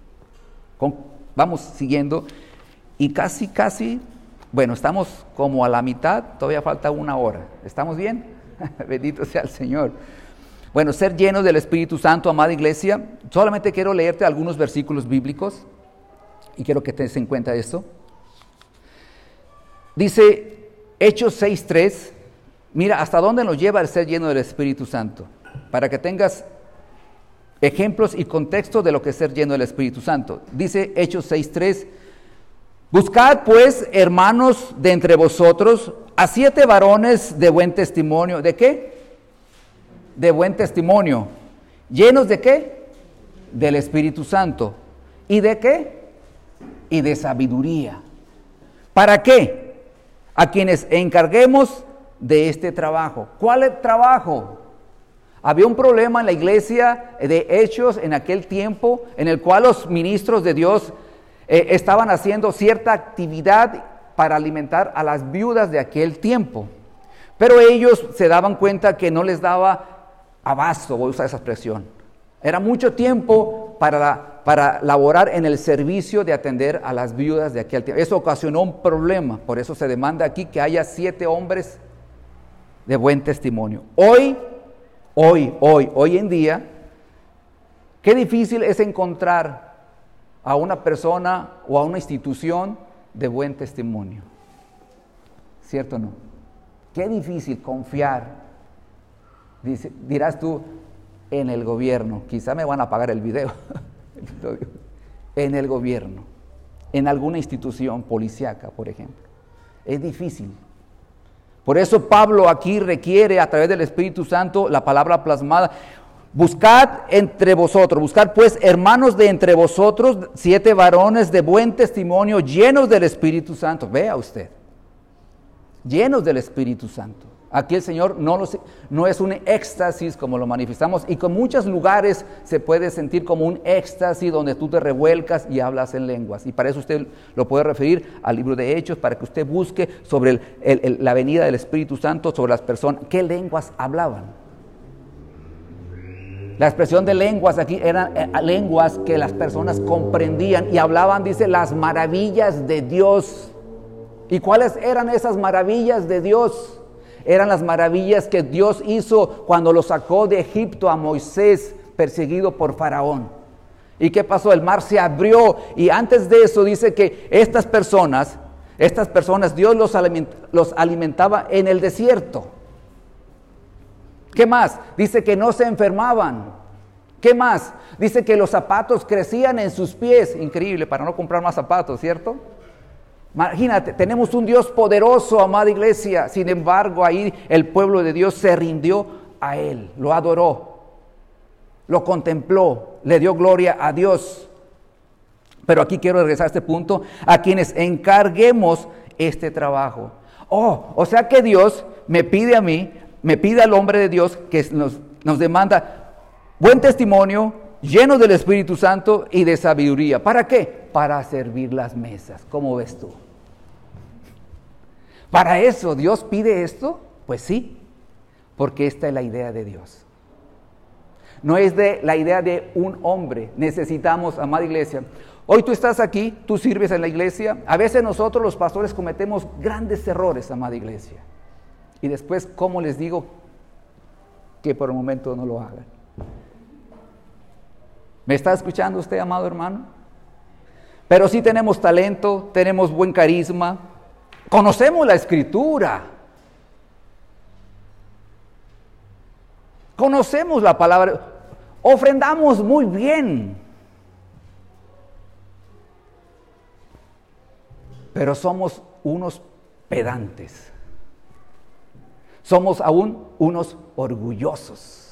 vamos siguiendo y casi, casi, bueno, estamos como a la mitad, todavía falta una hora. ¿Estamos bien? Bendito sea el Señor. Bueno, ser llenos del Espíritu Santo, amada iglesia, solamente quiero leerte algunos versículos bíblicos y quiero que tengas en cuenta esto. Dice Hechos 6.3, mira, ¿hasta dónde nos lleva el ser lleno del Espíritu Santo? para que tengas ejemplos y contexto de lo que es ser lleno del Espíritu Santo. Dice Hechos 6.3, buscad pues, hermanos de entre vosotros, a siete varones de buen testimonio. ¿De qué? De buen testimonio. ¿Llenos de qué? Del Espíritu Santo. ¿Y de qué? Y de sabiduría. ¿Para qué? A quienes encarguemos de este trabajo. ¿Cuál es trabajo? Había un problema en la iglesia de hechos en aquel tiempo en el cual los ministros de Dios eh, estaban haciendo cierta actividad para alimentar a las viudas de aquel tiempo. Pero ellos se daban cuenta que no les daba abasto, voy a usar esa expresión. Era mucho tiempo para, para laborar en el servicio de atender a las viudas de aquel tiempo. Eso ocasionó un problema, por eso se demanda aquí que haya siete hombres de buen testimonio. Hoy Hoy, hoy, hoy en día, qué difícil es encontrar a una persona o a una institución de buen testimonio. ¿Cierto o no? Qué difícil confiar. dirás tú, en el gobierno. Quizá me van a pagar el video. en el gobierno. En alguna institución policíaca, por ejemplo. Es difícil. Por eso Pablo aquí requiere a través del Espíritu Santo la palabra plasmada. Buscad entre vosotros, buscad pues hermanos de entre vosotros, siete varones de buen testimonio, llenos del Espíritu Santo. Vea usted, llenos del Espíritu Santo. Aquí el Señor no, es un éxtasis como lo manifestamos y con muchos lugares se puede sentir como un éxtasis donde tú te revuelcas y hablas en lenguas. Y para eso usted lo puede referir al libro de Hechos, para que usted busque sobre la venida del Espíritu Santo, sobre las personas, qué lenguas hablaban. La expresión de lenguas aquí eran eh, lenguas que las personas comprendían y hablaban, dice, las maravillas de Dios. ¿Y cuáles eran esas maravillas de Dios? Eran las maravillas que Dios hizo cuando lo sacó de Egipto a Moisés perseguido por Faraón. ¿Y qué pasó? El mar se abrió y antes de eso dice que estas personas, estas personas Dios los, los alimentaba en el desierto. ¿Qué más? Dice que no se enfermaban, ¿Qué más? Dice que los zapatos crecían en sus pies. Increíble, para no comprar más zapatos, ¿cierto? Imagínate, tenemos un Dios poderoso, amada iglesia. Sin embargo, ahí el pueblo de Dios se rindió a Él, lo adoró, lo contempló, le dio gloria a Dios. Pero aquí quiero regresar a este punto, a quienes encarguemos este trabajo. Oh, o sea que Dios me pide a mí, me pide al hombre de Dios que nos, nos demanda buen testimonio, lleno del Espíritu Santo y de sabiduría. ¿Para qué? Para servir las mesas. ¿Cómo ves tú? ¿Para eso Dios pide esto? Pues sí, porque esta es la idea de Dios. No es de la idea de un hombre. Necesitamos, amada iglesia. Hoy tú estás aquí, tú sirves en la iglesia. A veces nosotros los pastores cometemos grandes errores, amada iglesia. Y después, ¿cómo les digo que por el momento no lo hagan? ¿Me está escuchando usted, amado hermano? Pero sí tenemos talento, tenemos buen carisma, conocemos la escritura, conocemos la palabra, ofrendamos muy bien, pero somos unos pedantes, somos aún unos orgullosos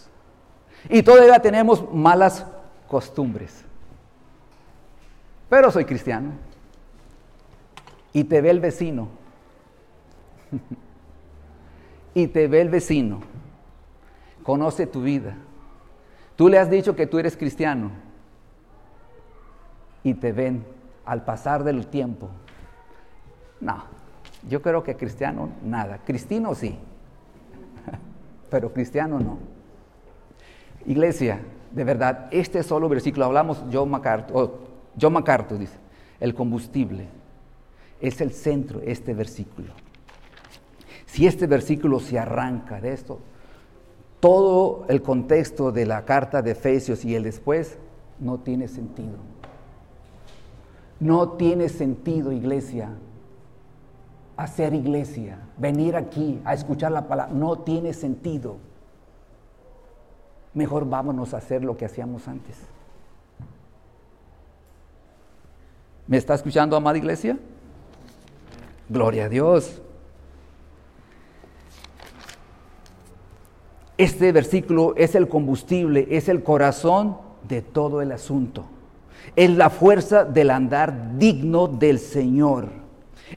y todavía tenemos malas costumbres. Pero soy cristiano. Y te ve el vecino. y te ve el vecino. Conoce tu vida. Tú le has dicho que tú eres cristiano. Y te ven al pasar del tiempo. No, yo creo que cristiano nada. Cristino sí. Pero cristiano no. Iglesia, de verdad, este solo versículo, hablamos John MacArthur, John MacArthur dice, el combustible es el centro, este versículo. Si este versículo se arranca de esto, todo el contexto de la carta de Efesios y el después no tiene sentido. No tiene sentido, iglesia, hacer iglesia, venir aquí a escuchar la palabra, no tiene sentido mejor vámonos a hacer lo que hacíamos antes. ¿Me está escuchando, amada iglesia? Gloria a Dios. Este versículo es el combustible, es el corazón de todo el asunto. Es la fuerza del andar digno del Señor.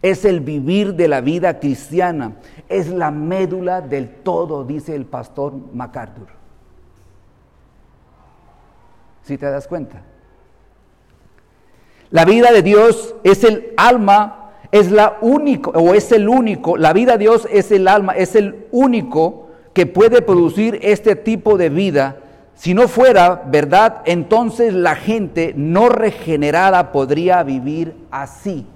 Es el vivir de la vida cristiana. Es la médula del todo, dice el pastor MacArthur si te das cuenta. La vida de Dios es el alma, es la único, o es el único, la vida de Dios es el alma, es el único que puede producir este tipo de vida. Si no fuera verdad, entonces la gente no regenerada podría vivir así.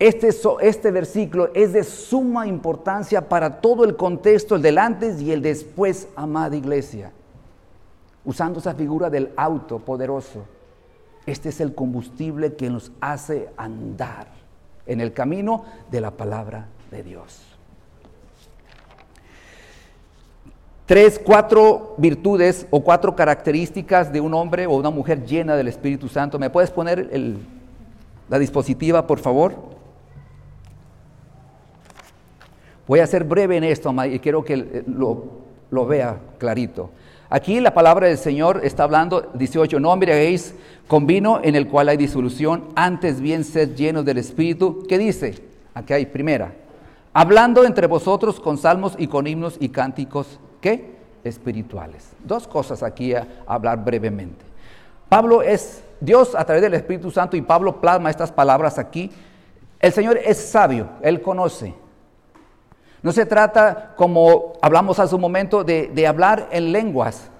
Este, este, versículo es de suma importancia para todo el contexto, el del antes y el después, amada iglesia. Usando esa figura del auto poderoso, este es el combustible que nos hace andar en el camino de la palabra de Dios. Tres, cuatro virtudes o cuatro características de un hombre o una mujer llena del Espíritu Santo. ¿Me puedes poner la dispositiva, por favor? Voy a ser breve en esto, y quiero que eh, lo, vea clarito. Aquí la palabra del Señor está hablando, 18, no embriaguéis con vino en el cual hay disolución, antes bien sed llenos del Espíritu. ¿Qué dice? Aquí hay primera. Hablando entre vosotros con salmos y con himnos y cánticos, ¿qué? Espirituales. Dos cosas aquí a hablar brevemente. Pablo es Dios a través del Espíritu Santo y Pablo plasma estas palabras aquí. El Señor es sabio, Él conoce. No se trata, como hablamos hace un momento, de, hablar en lenguas,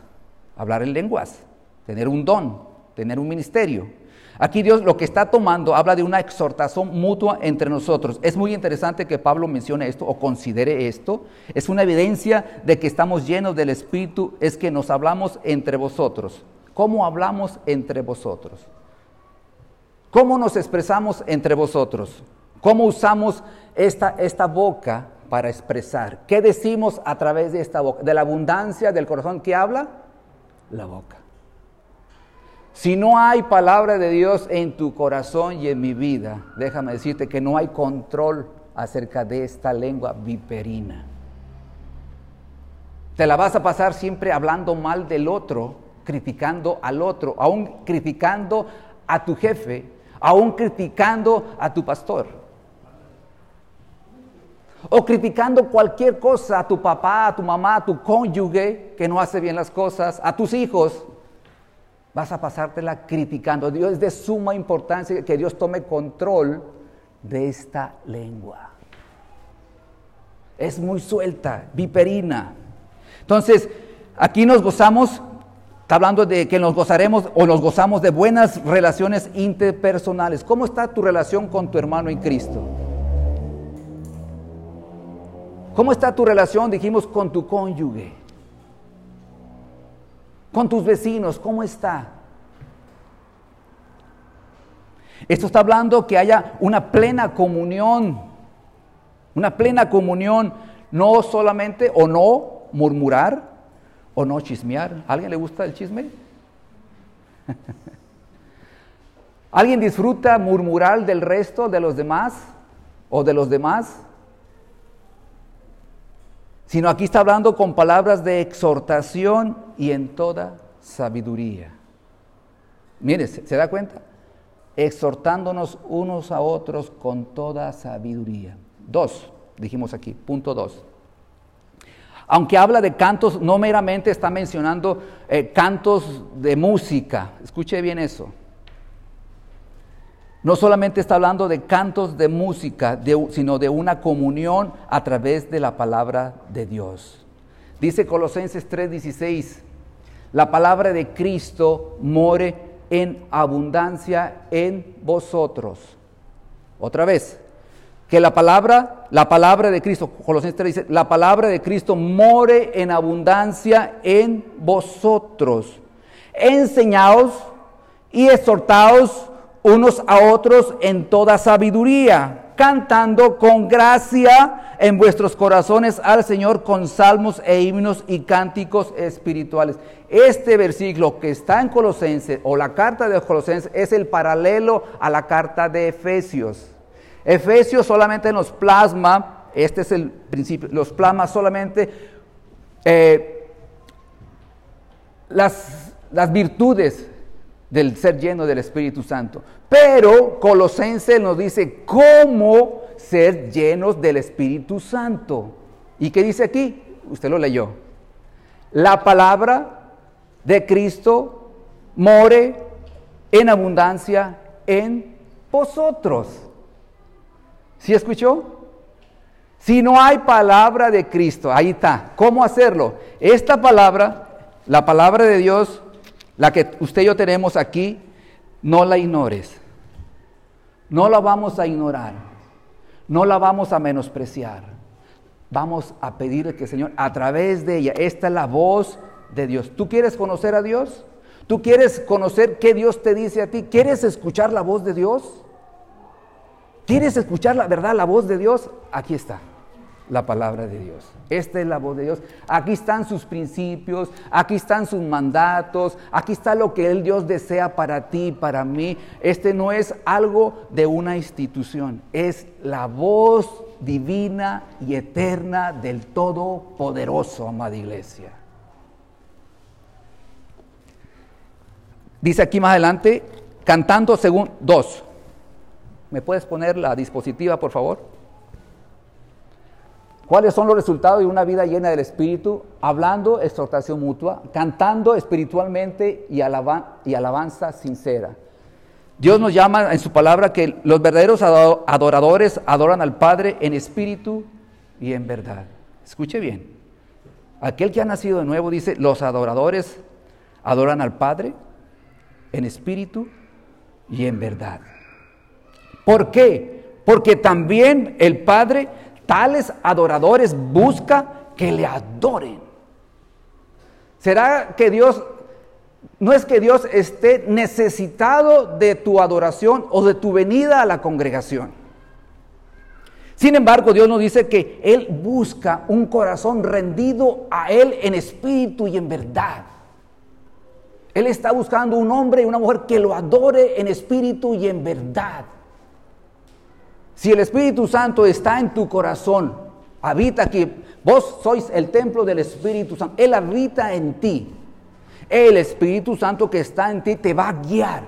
hablar en lenguas, tener un don, tener un ministerio. Aquí Dios lo que está tomando habla de una exhortación mutua entre nosotros. Es muy interesante que Pablo mencione esto o considere esto. Es una evidencia de que estamos llenos del Espíritu, es que nos hablamos entre vosotros. ¿Cómo hablamos entre vosotros? ¿Cómo nos expresamos entre vosotros? ¿Cómo usamos esta, esta boca para expresar. ¿Qué decimos a través de esta boca? De la abundancia del corazón que habla la boca. Si no hay palabra de Dios en tu corazón y en mi vida, déjame decirte que no hay control acerca de esta lengua viperina. Te la vas a pasar siempre hablando mal del otro, criticando al otro, aún criticando a tu jefe, aún criticando a tu pastor. O criticando cualquier cosa a tu papá, a tu mamá, a tu cónyuge que no hace bien las cosas, a tus hijos. Vas a pasártela criticando. Dios es de suma importancia que Dios tome control de esta lengua. Es muy suelta, viperina. Entonces, aquí nos gozamos, está hablando de que nos gozaremos o nos gozamos de buenas relaciones interpersonales. ¿Cómo está tu relación con tu hermano en Cristo? ¿Cómo está tu relación, dijimos, con tu cónyuge? Con tus vecinos, ¿cómo está? Esto está hablando que haya una plena comunión, una plena comunión, no solamente o no murmurar o no chismear. alguien le gusta el chisme? ¿Alguien disfruta murmurar del resto de los demás o de los demás? Sino aquí está hablando con palabras de exhortación y en toda sabiduría. Mire, ¿se da cuenta? Exhortándonos unos a otros con toda sabiduría. Dos, dijimos aquí, punto dos. Aunque habla de cantos, no meramente está mencionando eh, cantos de música. Escuche bien eso. No solamente está hablando de cantos de música, sino de una comunión a través de la palabra de Dios. Dice Colosenses 3:16, la palabra de Cristo more en abundancia en vosotros. Otra vez, que la palabra, la palabra de Cristo, Colosenses 3 dice, la palabra de Cristo more en abundancia en vosotros. Enseñaos y exhortaos unos a otros en toda sabiduría, cantando con gracia en vuestros corazones al Señor con salmos e himnos y cánticos espirituales. Este versículo que está en Colosenses o la carta de Colosenses es el paralelo a la carta de Efesios. Efesios solamente nos plasma, este es el principio, los plasma solamente eh, las, las virtudes del ser lleno del Espíritu Santo. Pero Colosense nos dice cómo ser llenos del Espíritu Santo. ¿Y qué dice aquí? Usted lo leyó. La palabra de Cristo more en abundancia en vosotros. ¿Sí escuchó? Si no hay palabra de Cristo, ahí está. ¿Cómo hacerlo? Esta palabra, la palabra de Dios, la que usted y yo tenemos aquí, no la ignores. No la vamos a ignorar. No la vamos a menospreciar. Vamos a pedirle que Señor, a través de ella, esta es la voz de Dios. ¿Tú quieres conocer a Dios? ¿Tú quieres conocer qué Dios te dice a ti? ¿Quieres escuchar la voz de Dios? ¿Quieres escuchar la verdad, la voz de Dios? Aquí está la palabra de Dios. Esta es la voz de Dios. Aquí están sus principios, aquí están sus mandatos, aquí está lo que el Dios desea para ti, para mí. Este no es algo de una institución, es la voz divina y eterna del Todopoderoso, amada iglesia. Dice aquí más adelante, cantando según dos. ¿Me puedes poner la dispositiva, por favor? ¿Cuáles son los resultados de una vida llena del Espíritu? Hablando, exhortación mutua, cantando espiritualmente y, alabanza sincera. Dios nos llama en su palabra que los verdaderos adoradores adoran al Padre en espíritu y en verdad. Escuche bien. Aquel que ha nacido de nuevo dice, los adoradores adoran al Padre en espíritu y en verdad. ¿Por qué? Porque también el Padre, tales adoradores, busca que le adoren. ¿Será que Dios, no es que Dios esté necesitado de tu adoración o de tu venida a la congregación? Sin embargo, Dios nos dice que Él busca un corazón rendido a Él en espíritu y en verdad. Él está buscando un hombre y una mujer que lo adore en espíritu y en verdad. Si el Espíritu Santo está en tu corazón, habita aquí, vos sois el templo del Espíritu Santo, Él habita en ti. El Espíritu Santo que está en ti te va a guiar.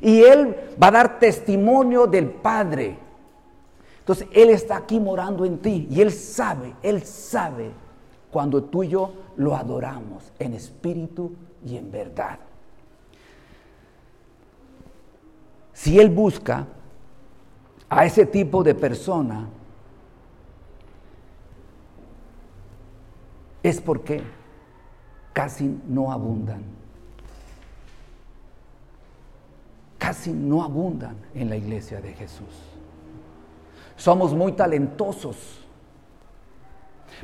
Y Él va a dar testimonio del Padre. Entonces Él está aquí morando en ti y Él sabe, Él sabe cuando tú y yo lo adoramos en espíritu y en verdad. Si Él busca a ese tipo de persona, es porque casi no abundan. Casi no abundan en la iglesia de Jesús. Somos muy talentosos.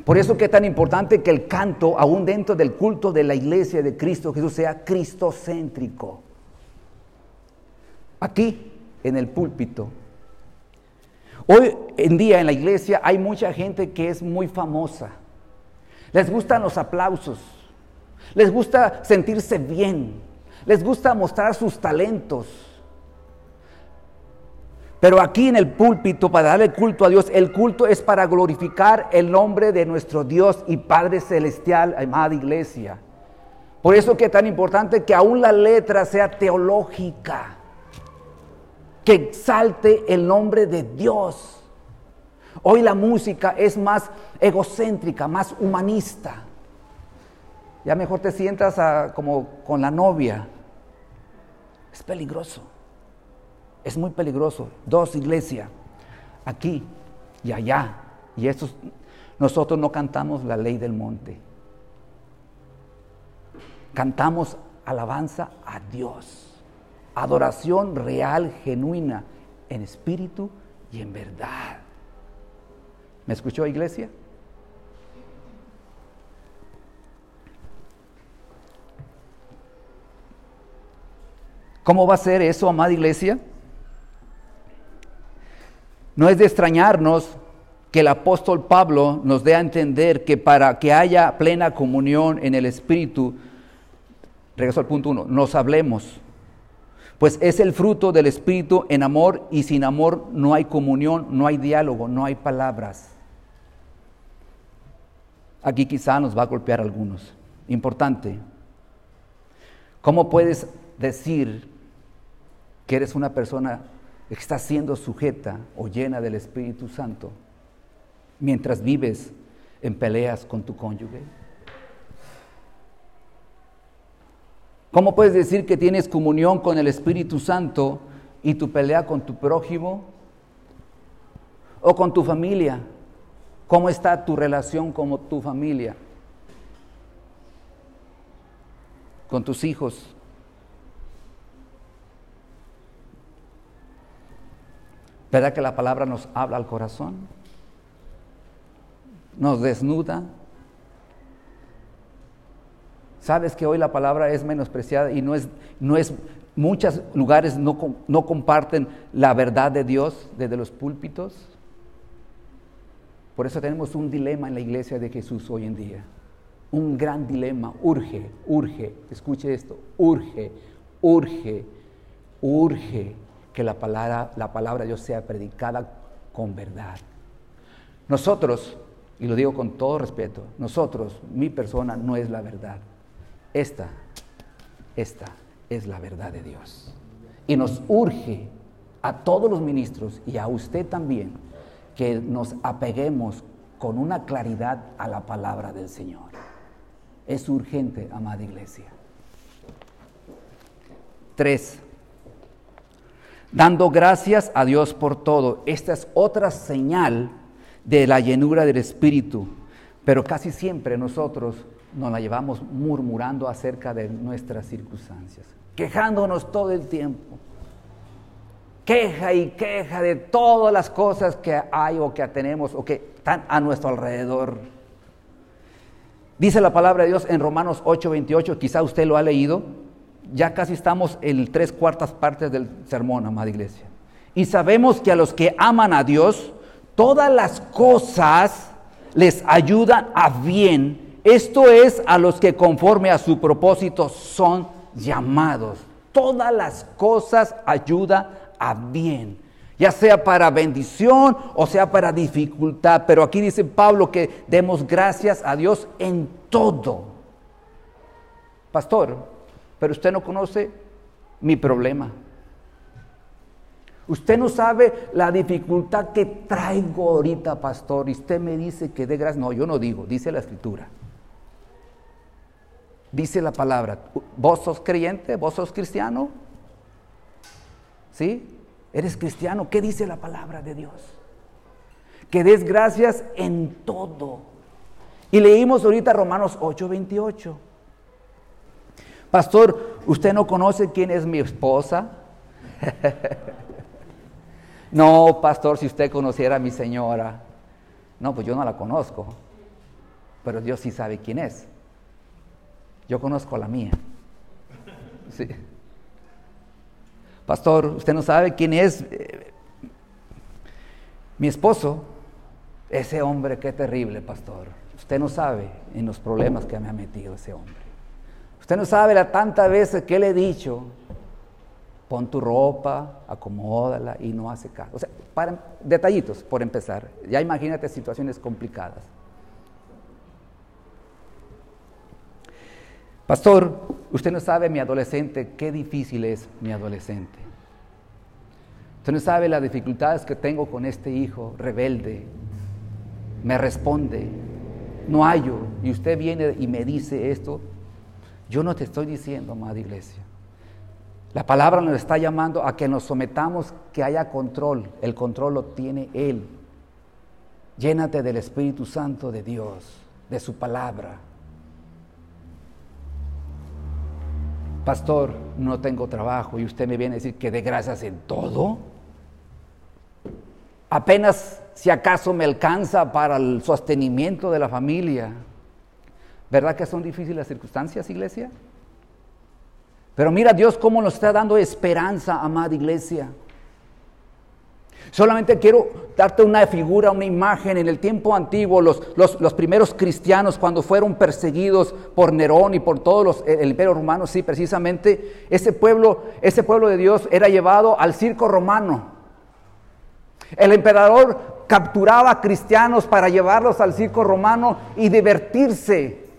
Por eso que es tan importante que el canto, aún dentro del culto de la iglesia de Cristo Jesús, sea cristocéntrico. Aquí, en el púlpito. Hoy en día en la iglesia hay mucha gente que es muy famosa. Les gustan los aplausos. Les gusta sentirse bien. Les gusta mostrar sus talentos. Pero aquí en el púlpito, para darle culto a Dios, el culto es para glorificar el nombre de nuestro Dios y Padre Celestial, amada iglesia. Por eso que es tan importante que aún la letra sea teológica, que exalte el nombre de Dios. Hoy la música es más egocéntrica, más humanista. Ya mejor te sientas como con la novia. Es peligroso. Es muy peligroso. Dos iglesias, aquí y allá. Y nosotros no cantamos la ley del monte. Cantamos alabanza a Dios. Adoración real, genuina, en espíritu y en verdad. ¿Me escuchó iglesia? ¿Cómo va a ser eso, amada iglesia? No es de extrañarnos que el apóstol Pablo nos dé a entender que para que haya plena comunión en el Espíritu, regreso al punto uno, nos hablemos. Pues es el fruto del Espíritu en amor y sin amor no hay comunión, no hay diálogo, no hay palabras. Aquí quizá nos va a golpear algunos. Importante. ¿Cómo puedes decir que eres una persona está siendo sujeta o llena del Espíritu Santo mientras vives en peleas con tu cónyuge? ¿Cómo puedes decir que tienes comunión con el Espíritu Santo y tu pelea con tu prójimo o con tu familia? ¿Cómo está tu relación con tu familia? Con tus hijos, ¿Verdad que la palabra nos habla al corazón? Nos desnuda. Sabes que hoy la palabra es menospreciada y no es, no es muchos lugares no, no comparten la verdad de Dios desde los púlpitos. Por eso tenemos un dilema en la iglesia de Jesús hoy en día. Un gran dilema. Urge, urge, escuche esto, urge, urge, urge que la palabra, la palabra de Dios sea predicada con verdad. Nosotros, y lo digo con todo respeto, nosotros, mi persona no es la verdad. Esta, esta es la verdad de Dios. Y nos urge a todos los ministros y a usted también que nos apeguemos con una claridad a la palabra del Señor. Es urgente, amada iglesia. Tres, dando gracias a Dios por todo. Esta es otra señal de la llenura del Espíritu, pero casi siempre nosotros nos la llevamos murmurando acerca de nuestras circunstancias, quejándonos todo el tiempo. Queja y queja de todas las cosas que hay o que tenemos o que están a nuestro alrededor. Dice la palabra de Dios en Romanos 8:28, quizá usted lo ha leído, ya casi estamos en tres cuartas partes del sermón, amada iglesia. Y sabemos que a los que aman a Dios, todas las cosas les ayudan a bien. Esto es a los que conforme a su propósito son llamados. Todas las cosas ayudan a bien, ya sea para bendición o sea para dificultad. Pero aquí dice Pablo que demos gracias a Dios en todo. Pastor, pero usted no conoce mi problema. Usted no sabe la dificultad que traigo ahorita, pastor, y usted me dice que de gracias. No, yo no digo, dice la escritura. Dice la palabra, ¿vos sos creyente? ¿Vos sos cristiano? ¿Sí? ¿Eres cristiano? ¿Qué dice la palabra de Dios? Que des gracias en todo. Y leímos ahorita Romanos 8:28. Pastor, ¿usted no conoce quién es mi esposa? No, pastor, si usted conociera a mi señora. No, pues yo no la conozco. Pero Dios sí sabe quién es. Yo conozco la mía. Sí. Pastor, usted no sabe quién es eh, mi esposo. Ese hombre, qué terrible, pastor. Usted no sabe en los problemas que me ha metido ese hombre. Usted no sabe la tantas veces que le he dicho pon tu ropa, acomódala y no hace caso. O sea, para, detallitos por empezar. Ya imagínate situaciones complicadas. Pastor, usted no sabe mi adolescente, qué difícil es mi adolescente. Usted no sabe las dificultades que tengo con este hijo rebelde. Me responde, no hallo. Y usted viene y me dice esto. Yo no te estoy diciendo, amada iglesia. La palabra nos está llamando a que nos sometamos, que haya control. El control lo tiene Él. Llénate del Espíritu Santo de Dios, de su palabra. Pastor, no tengo trabajo y usted me viene a decir que de gracias en todo. Apenas si acaso me alcanza para el sostenimiento de la familia. ¿Verdad que son difíciles las circunstancias, iglesia? Pero mira Dios cómo nos está dando esperanza, amada iglesia. Solamente quiero darte una figura, una imagen. En el tiempo antiguo, los, los, primeros cristianos, cuando fueron perseguidos por Nerón y por todos el imperio romano, sí, precisamente, ese pueblo, ese pueblo de Dios era llevado al circo romano. El emperador capturaba cristianos para llevarlos al circo romano y divertirse.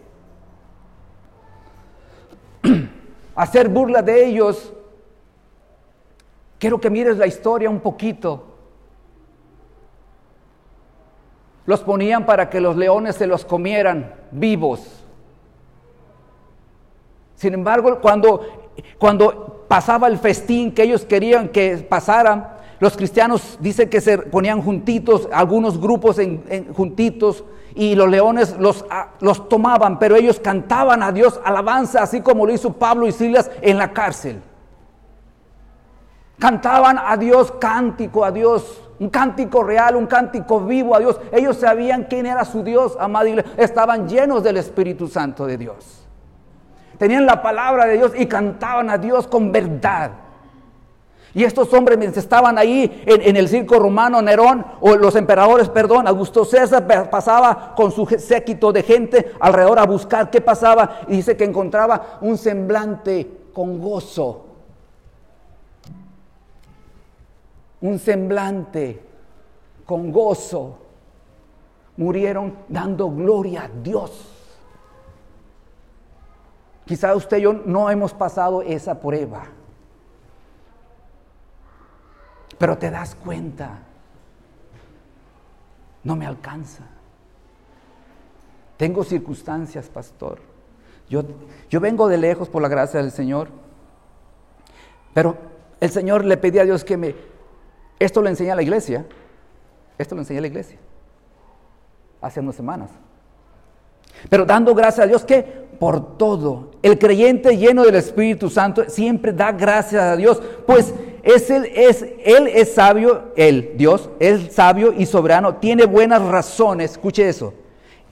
hacer burla de ellos. Quiero que mires la historia un poquito. Los ponían para que los leones se los comieran vivos. Sin embargo, cuando, cuando pasaba el festín que ellos querían que pasara, los cristianos dicen que se ponían juntitos, algunos grupos en juntitos, y los leones los, los tomaban, pero ellos cantaban a Dios alabanza, así como lo hizo Pablo y Silas en la cárcel. Cantaban a Dios cántico, a Dios, un cántico real, un cántico vivo a Dios. Ellos sabían quién era su Dios, amado, estaban llenos del Espíritu Santo de Dios. Tenían la palabra de Dios y cantaban a Dios con verdad. Y estos hombres estaban ahí en, el circo romano, Nerón, o los emperadores, perdón, Augusto César pasaba con su séquito de gente alrededor a buscar qué pasaba y dice que encontraba un semblante con gozo. Un semblante con gozo. Murieron dando gloria a Dios. Quizá usted y yo no hemos pasado esa prueba. Pero te das cuenta, no me alcanza. Tengo circunstancias, pastor. Yo, yo vengo de lejos por la gracia del Señor. Pero el Señor le pedía a Dios que me... Esto lo enseña la iglesia. Esto lo enseña la iglesia. Hace unas semanas. Pero dando gracias a Dios que por todo, el creyente lleno del Espíritu Santo siempre da gracias a Dios, pues es él, es, él es sabio, Él, Dios, es sabio y soberano, tiene buenas razones, escuche eso.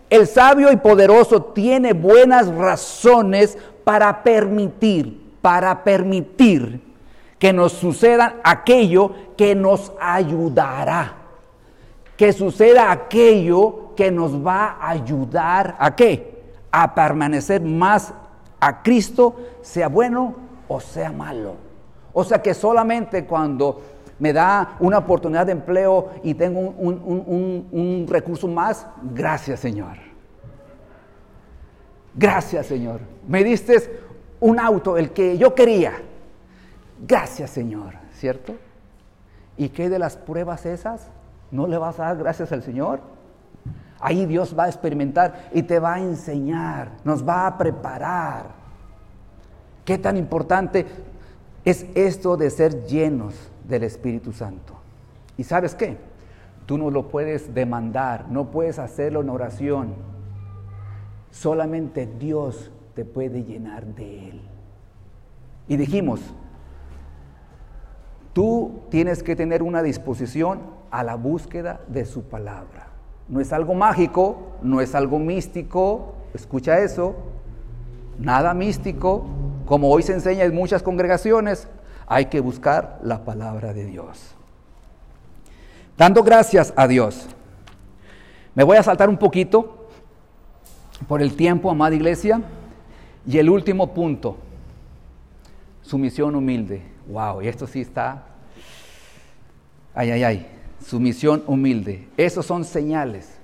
El sabio y poderoso tiene buenas razones para permitir, para permitir que nos suceda aquello que nos ayudará. que suceda aquello que nos va a ayudar a qué? A permanecer más a Cristo, sea bueno o sea malo. O sea que solamente cuando me da una oportunidad de empleo y tengo un, recurso más, gracias Señor. Gracias Señor. Me diste un auto, el que yo quería. Gracias Señor, ¿cierto? ¿Y qué de las pruebas esas? ¿No le vas a dar gracias al Señor? Ahí Dios va a experimentar y te va a enseñar, nos va a preparar. ¿Qué tan importante es esto de ser llenos del Espíritu Santo? ¿Y sabes qué? Tú no lo puedes demandar, no puedes hacerlo en oración. Solamente Dios te puede llenar de Él. Y dijimos, tú tienes que tener una disposición a la búsqueda de su palabra. No es algo mágico, no es algo místico, escucha eso, nada místico, como hoy se enseña en muchas congregaciones, hay que buscar la palabra de Dios. Dando gracias a Dios. Me voy a saltar un poquito por el tiempo, amada iglesia. Y el último punto, sumisión humilde. Wow, y esto sí está. Ay, ay, ay. Sumisión humilde. Esos son señales.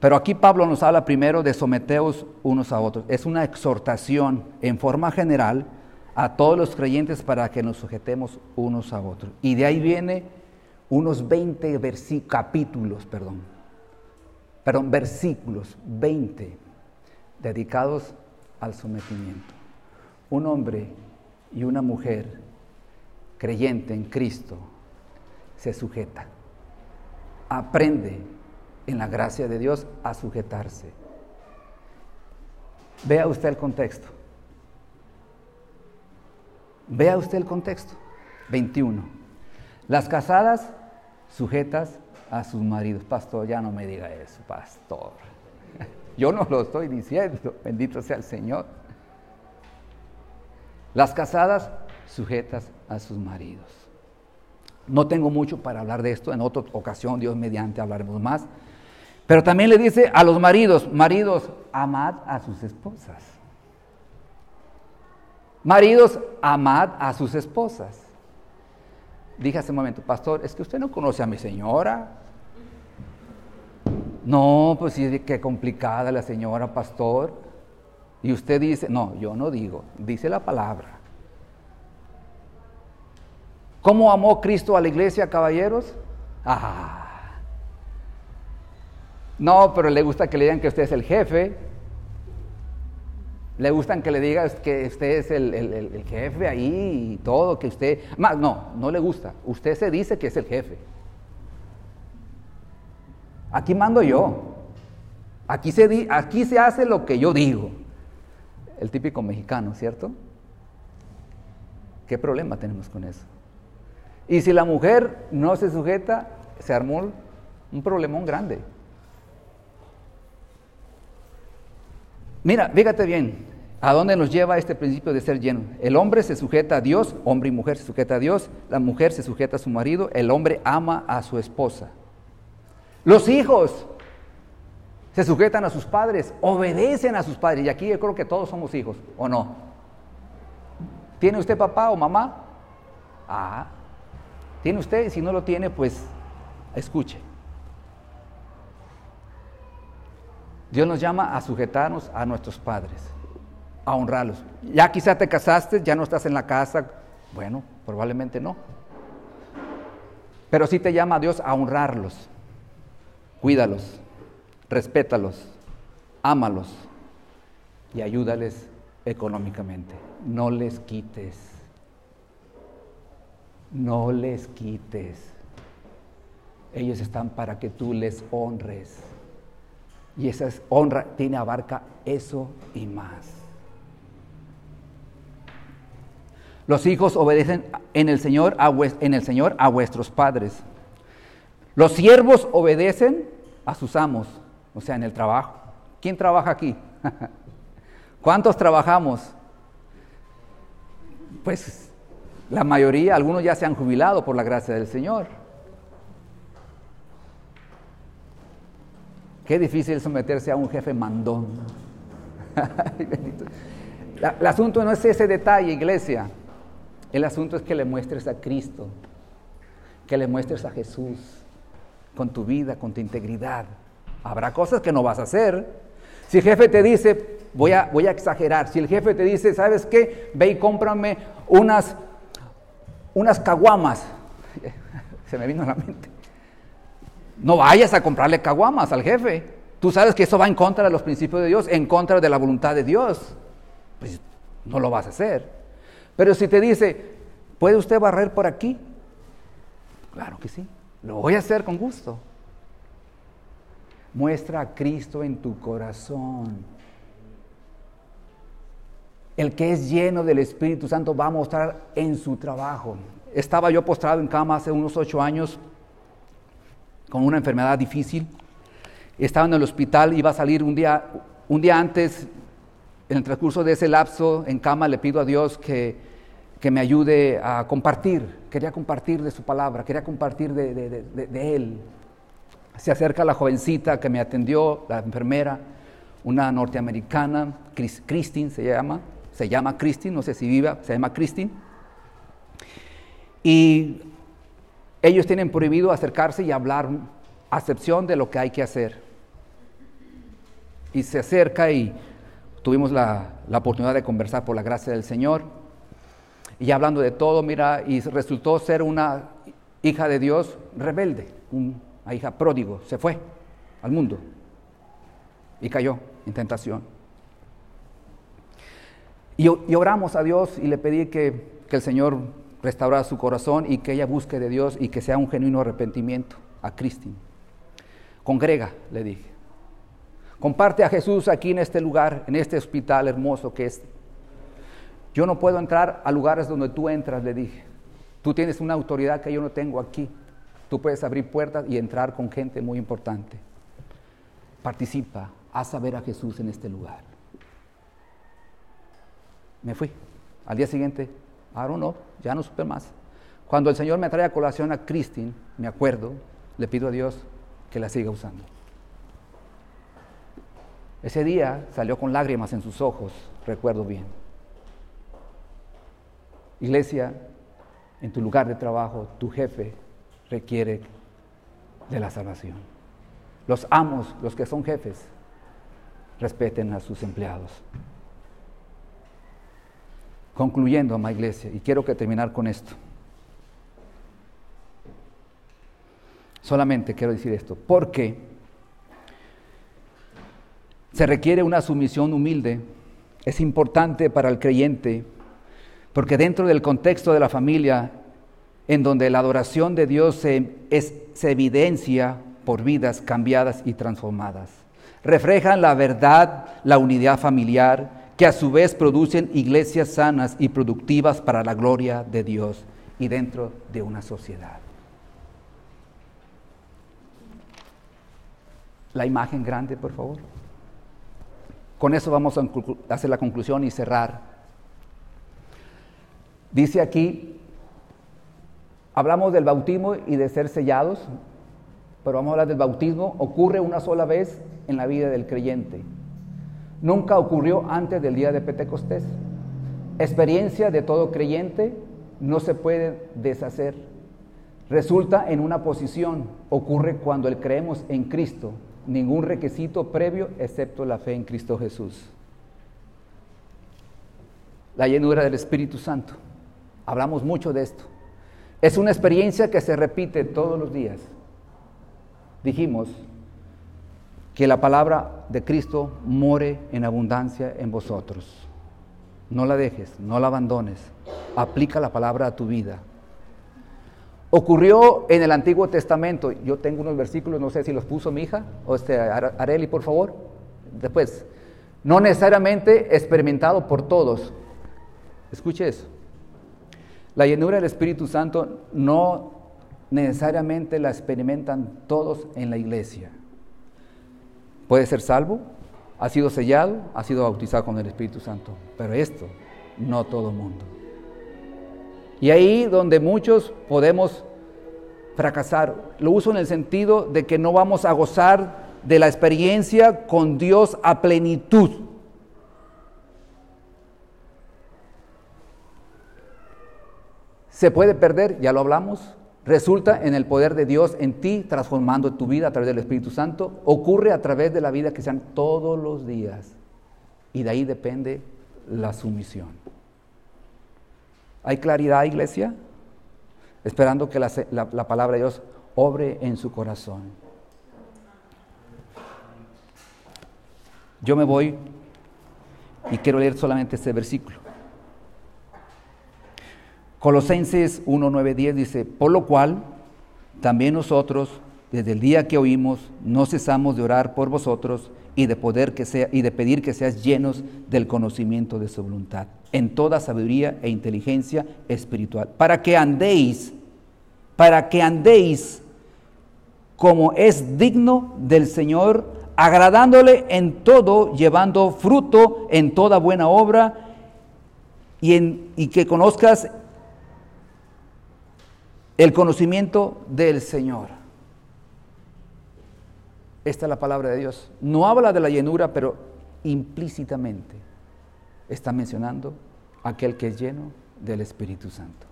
Pero aquí Pablo nos habla primero de someteos unos a otros. Es una exhortación en forma general a todos los creyentes para que nos sujetemos unos a otros. Y de ahí viene unos 20 capítulos, perdón. Perdón, versículos, 20 dedicados al sometimiento. Un hombre y una mujer creyente en Cristo se sujeta, aprende en la gracia de Dios a sujetarse. Vea usted el contexto. Vea usted el contexto. 21. Las casadas sujetas a sus maridos. Pastor, ya no me diga eso, pastor. Yo no lo estoy diciendo, bendito sea el Señor. Las casadas sujetas a sus maridos. No tengo mucho para hablar de esto, en otra ocasión, Dios mediante, hablaremos más. Pero también le dice a los maridos, maridos, amad a sus esposas. Maridos, amad a sus esposas. Dije hace un momento, pastor, es que usted no conoce a mi señora. No, pues sí, qué complicada la señora pastor. Y usted dice, no, yo no digo, dice la palabra. ¿Cómo amó Cristo a la iglesia, caballeros? Ah. No, pero le gusta que le digan que usted es el jefe. Le gustan que le digan que usted es el, jefe ahí y todo, que usted... No, no le gusta. Usted se dice que es el jefe. Aquí mando yo. Aquí se hace lo que yo digo. El típico mexicano, ¿cierto? ¿Qué problema tenemos con eso? Y si la mujer no se sujeta, se armó un problemón grande. Mira, fíjate bien, ¿a dónde nos lleva este principio de ser lleno? El hombre se sujeta a Dios, hombre y mujer se sujeta a Dios, la mujer se sujeta a su marido, el hombre ama a su esposa. Los hijos se sujetan a sus padres, obedecen a sus padres. Y aquí yo creo que todos somos hijos, ¿o no? ¿Tiene usted papá o mamá? Ah, ¿tiene usted? Si no lo tiene, pues escuche. Dios nos llama a sujetarnos a nuestros padres, a honrarlos. Ya quizá te casaste, ya no estás en la casa. Bueno, probablemente no. Pero sí te llama a Dios a honrarlos cuídalos, respétalos, ámalos y ayúdales económicamente. No les quites. No les quites. Ellos están para que tú les honres. Y esa honra tiene abarca eso y más. Los hijos obedecen en el Señor en el Señor a vuestros padres los siervos obedecen a sus amos, o sea, en el trabajo. ¿Quién trabaja aquí? ¿Cuántos trabajamos? Pues la mayoría, algunos ya se han jubilado por la gracia del Señor. Qué difícil someterse a un jefe mandón. el asunto no es ese detalle, iglesia. El asunto es que le muestres a Cristo, que le muestres a Jesús con tu vida, con tu integridad. Habrá cosas que no vas a hacer. Si el jefe te dice, voy a, exagerar, si el jefe te dice, ¿sabes qué? Ve y cómprame unas, unas caguamas. Se me vino a la mente. No vayas a comprarle caguamas al jefe. Tú sabes que eso va en contra de los principios de Dios, en contra de la voluntad de Dios. Pues no lo vas a hacer. Pero si te dice, ¿puede usted barrer por aquí? Claro que sí. Lo voy a hacer con gusto. Muestra a Cristo en tu corazón. El que es lleno del Espíritu Santo va a mostrar en su trabajo. Estaba yo postrado en cama hace unos ocho años con una enfermedad difícil. Estaba en el hospital, iba a salir un día, un día antes, en el transcurso de ese lapso en cama, le pido a Dios que, que me ayude a compartir. Quería compartir de su palabra, quería compartir de, de, Él. Se acerca la jovencita que me atendió, la enfermera, una norteamericana, Christine se llama, se llama Christine, no sé si viva, se llama Christine. Y ellos tienen prohibido acercarse y hablar a excepción de lo que hay que hacer. Y se acerca y tuvimos la, oportunidad de conversar por la gracia del Señor. Y hablando de todo, mira, y resultó ser una hija de Dios rebelde, una hija pródigo, se fue al mundo y cayó en tentación. Y, oramos a Dios y le pedí que, el Señor restaurar su corazón y que ella busque de Dios y que sea un genuino arrepentimiento a Cristina. Congrega, le dije. Comparte a Jesús aquí en este lugar, en este hospital hermoso que es. Yo no puedo entrar a lugares donde tú entras, le dije. Tú tienes una autoridad que yo no tengo aquí. Tú puedes abrir puertas y entrar con gente muy importante. Participa, haz saber a Jesús en este lugar. Me fui. Al día siguiente I don't ya no supe más. Cuando el Señor me trae a colación a Christine, me acuerdo, le pido a Dios que la siga usando. Ese día salió con lágrimas en sus ojos, recuerdo bien. Iglesia, en tu lugar de trabajo, tu jefe requiere de la salvación. Los amos, los que son jefes, respeten a sus empleados. Concluyendo, amada iglesia, y quiero que terminar con esto. Solamente quiero decir esto, porque se requiere una sumisión humilde, es importante para el creyente, porque dentro del contexto de la familia, en donde la adoración de Dios se, se evidencia por vidas cambiadas y transformadas, reflejan la verdad, la unidad familiar, que a su vez producen iglesias sanas y productivas para la gloria de Dios y dentro de una sociedad. La imagen grande, por favor. Con eso vamos a hacer la conclusión y cerrar. Dice aquí, hablamos del bautismo y de ser sellados, pero vamos a hablar del bautismo. Ocurre una sola vez en la vida del creyente. Nunca ocurrió antes del día de Pentecostés. Experiencia de todo creyente no se puede deshacer. Resulta en una posición, ocurre cuando el creemos en Cristo, ningún requisito previo excepto la fe en Cristo Jesús. La llenura del Espíritu Santo. Hablamos mucho de esto. Es una experiencia que se repite todos los días. Dijimos, que la palabra de Cristo more en abundancia en vosotros. No la dejes, no la abandones. Aplica la palabra a tu vida. Ocurrió en el Antiguo Testamento. Yo tengo unos versículos, no sé si los puso mi hija o este Areli, por favor. Después, no necesariamente experimentado por todos. Escuche eso. La llenura del Espíritu Santo no necesariamente la experimentan todos en la iglesia. Puede ser salvo, ha sido sellado, ha sido bautizado con el Espíritu Santo, pero esto no todo mundo. Y ahí donde muchos podemos fracasar, lo uso en el sentido de que no vamos a gozar de la experiencia con Dios a plenitud. Se puede perder, ya lo hablamos, resulta en el poder de Dios en ti, transformando tu vida a través del Espíritu Santo. Ocurre a través de la vida que sean todos los días. Y de ahí depende la sumisión. ¿Hay claridad, iglesia? Esperando que la, la palabra de Dios obre en su corazón. Yo me voy y quiero leer solamente este versículo. Colosenses 1, 9, 10 dice, por lo cual también nosotros, desde el día que oímos, no cesamos de orar por vosotros y de, poder que sea, y de pedir que seas llenos del conocimiento de su voluntad, en toda sabiduría e inteligencia espiritual, para que andéis, para que andéis como es digno del Señor, agradándole en todo, llevando fruto en toda buena obra, y, en, y que conozcas el conocimiento del Señor. Esta es la palabra de Dios. No habla de la llenura, pero implícitamente está mencionando aquel que es lleno del Espíritu Santo.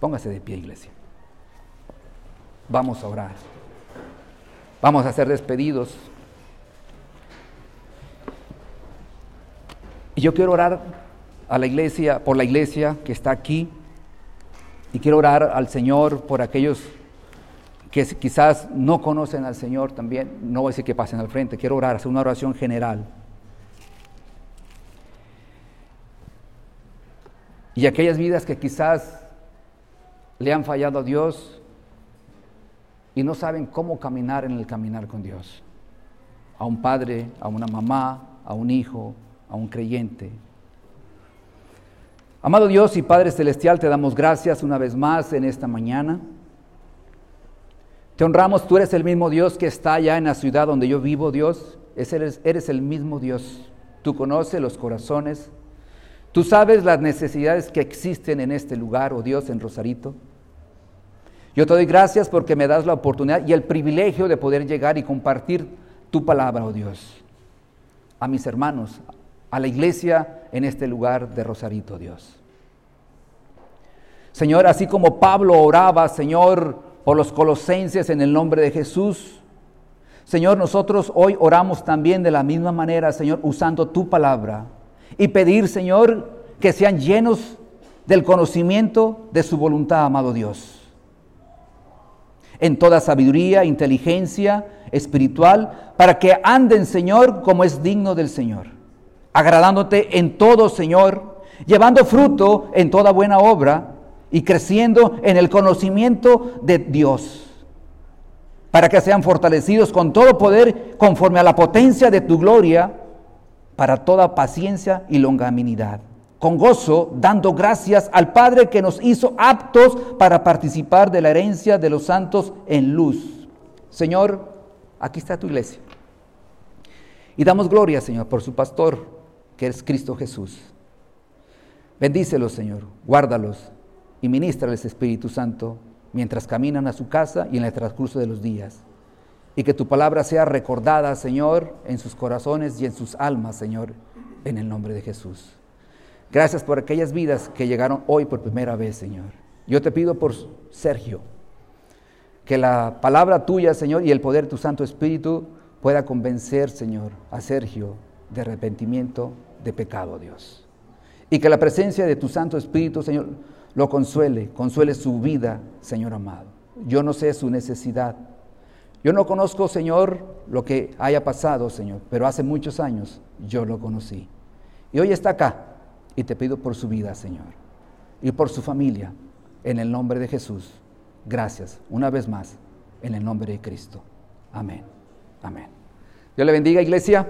Póngase de pie, iglesia. Vamos a orar. Vamos a ser despedidos. Y yo quiero orar a la iglesia, por la iglesia que está aquí. Y quiero orar al Señor por aquellos que quizás no conocen al Señor también. No voy a decir que pasen al frente, quiero orar, hacer una oración general. Y aquellas vidas que quizás le han fallado a Dios y no saben cómo caminar en el caminar con Dios. A un padre, a una mamá, a un hijo, a un creyente. Amado Dios y Padre Celestial, te damos gracias una vez más en esta mañana. Te honramos, tú eres el mismo Dios que está allá en la ciudad donde yo vivo, Dios. Eres, eres el mismo Dios. Tú conoces los corazones. Tú sabes las necesidades que existen en este lugar, oh Dios, en Rosarito. Yo te doy gracias porque me das la oportunidad y el privilegio de poder llegar y compartir tu palabra, oh Dios, a mis hermanos, a la iglesia en este lugar de Rosarito, Dios. Señor, así como Pablo oraba, Señor, por los colosenses en el nombre de Jesús, Señor, nosotros hoy oramos también de la misma manera, Señor, usando tu palabra y pedir, Señor, que sean llenos del conocimiento de su voluntad, amado Dios. En toda sabiduría, inteligencia espiritual, para que anden, Señor, como es digno del Señor agradándote en todo, Señor, llevando fruto en toda buena obra y creciendo en el conocimiento de Dios, para que sean fortalecidos con todo poder conforme a la potencia de tu gloria, para toda paciencia y longanimidad, con gozo, dando gracias al Padre que nos hizo aptos para participar de la herencia de los santos en luz. Señor, aquí está tu iglesia. Y damos gloria, Señor, por su pastor, que es Cristo Jesús. Bendícelos, Señor, guárdalos y ministrales, Espíritu Santo, mientras caminan a su casa y en el transcurso de los días. Y que tu palabra sea recordada, Señor, en sus corazones y en sus almas, Señor, en el nombre de Jesús. Gracias por aquellas vidas que llegaron hoy por primera vez, Señor. Yo te pido por Sergio, que la palabra tuya, Señor, y el poder de tu Santo Espíritu pueda convencer, Señor, a Sergio de arrepentimiento de pecado, Dios. Y que la presencia de tu Santo Espíritu, Señor, lo consuele, consuele su vida, Señor amado. Yo no sé su necesidad. Yo no conozco, Señor, lo que haya pasado, Señor, pero hace muchos años yo lo conocí. Y hoy está acá y te pido por su vida, Señor, y por su familia, en el nombre de Jesús. Gracias, una vez más, en el nombre de Cristo. Amén. Amén. Dios le bendiga, iglesia.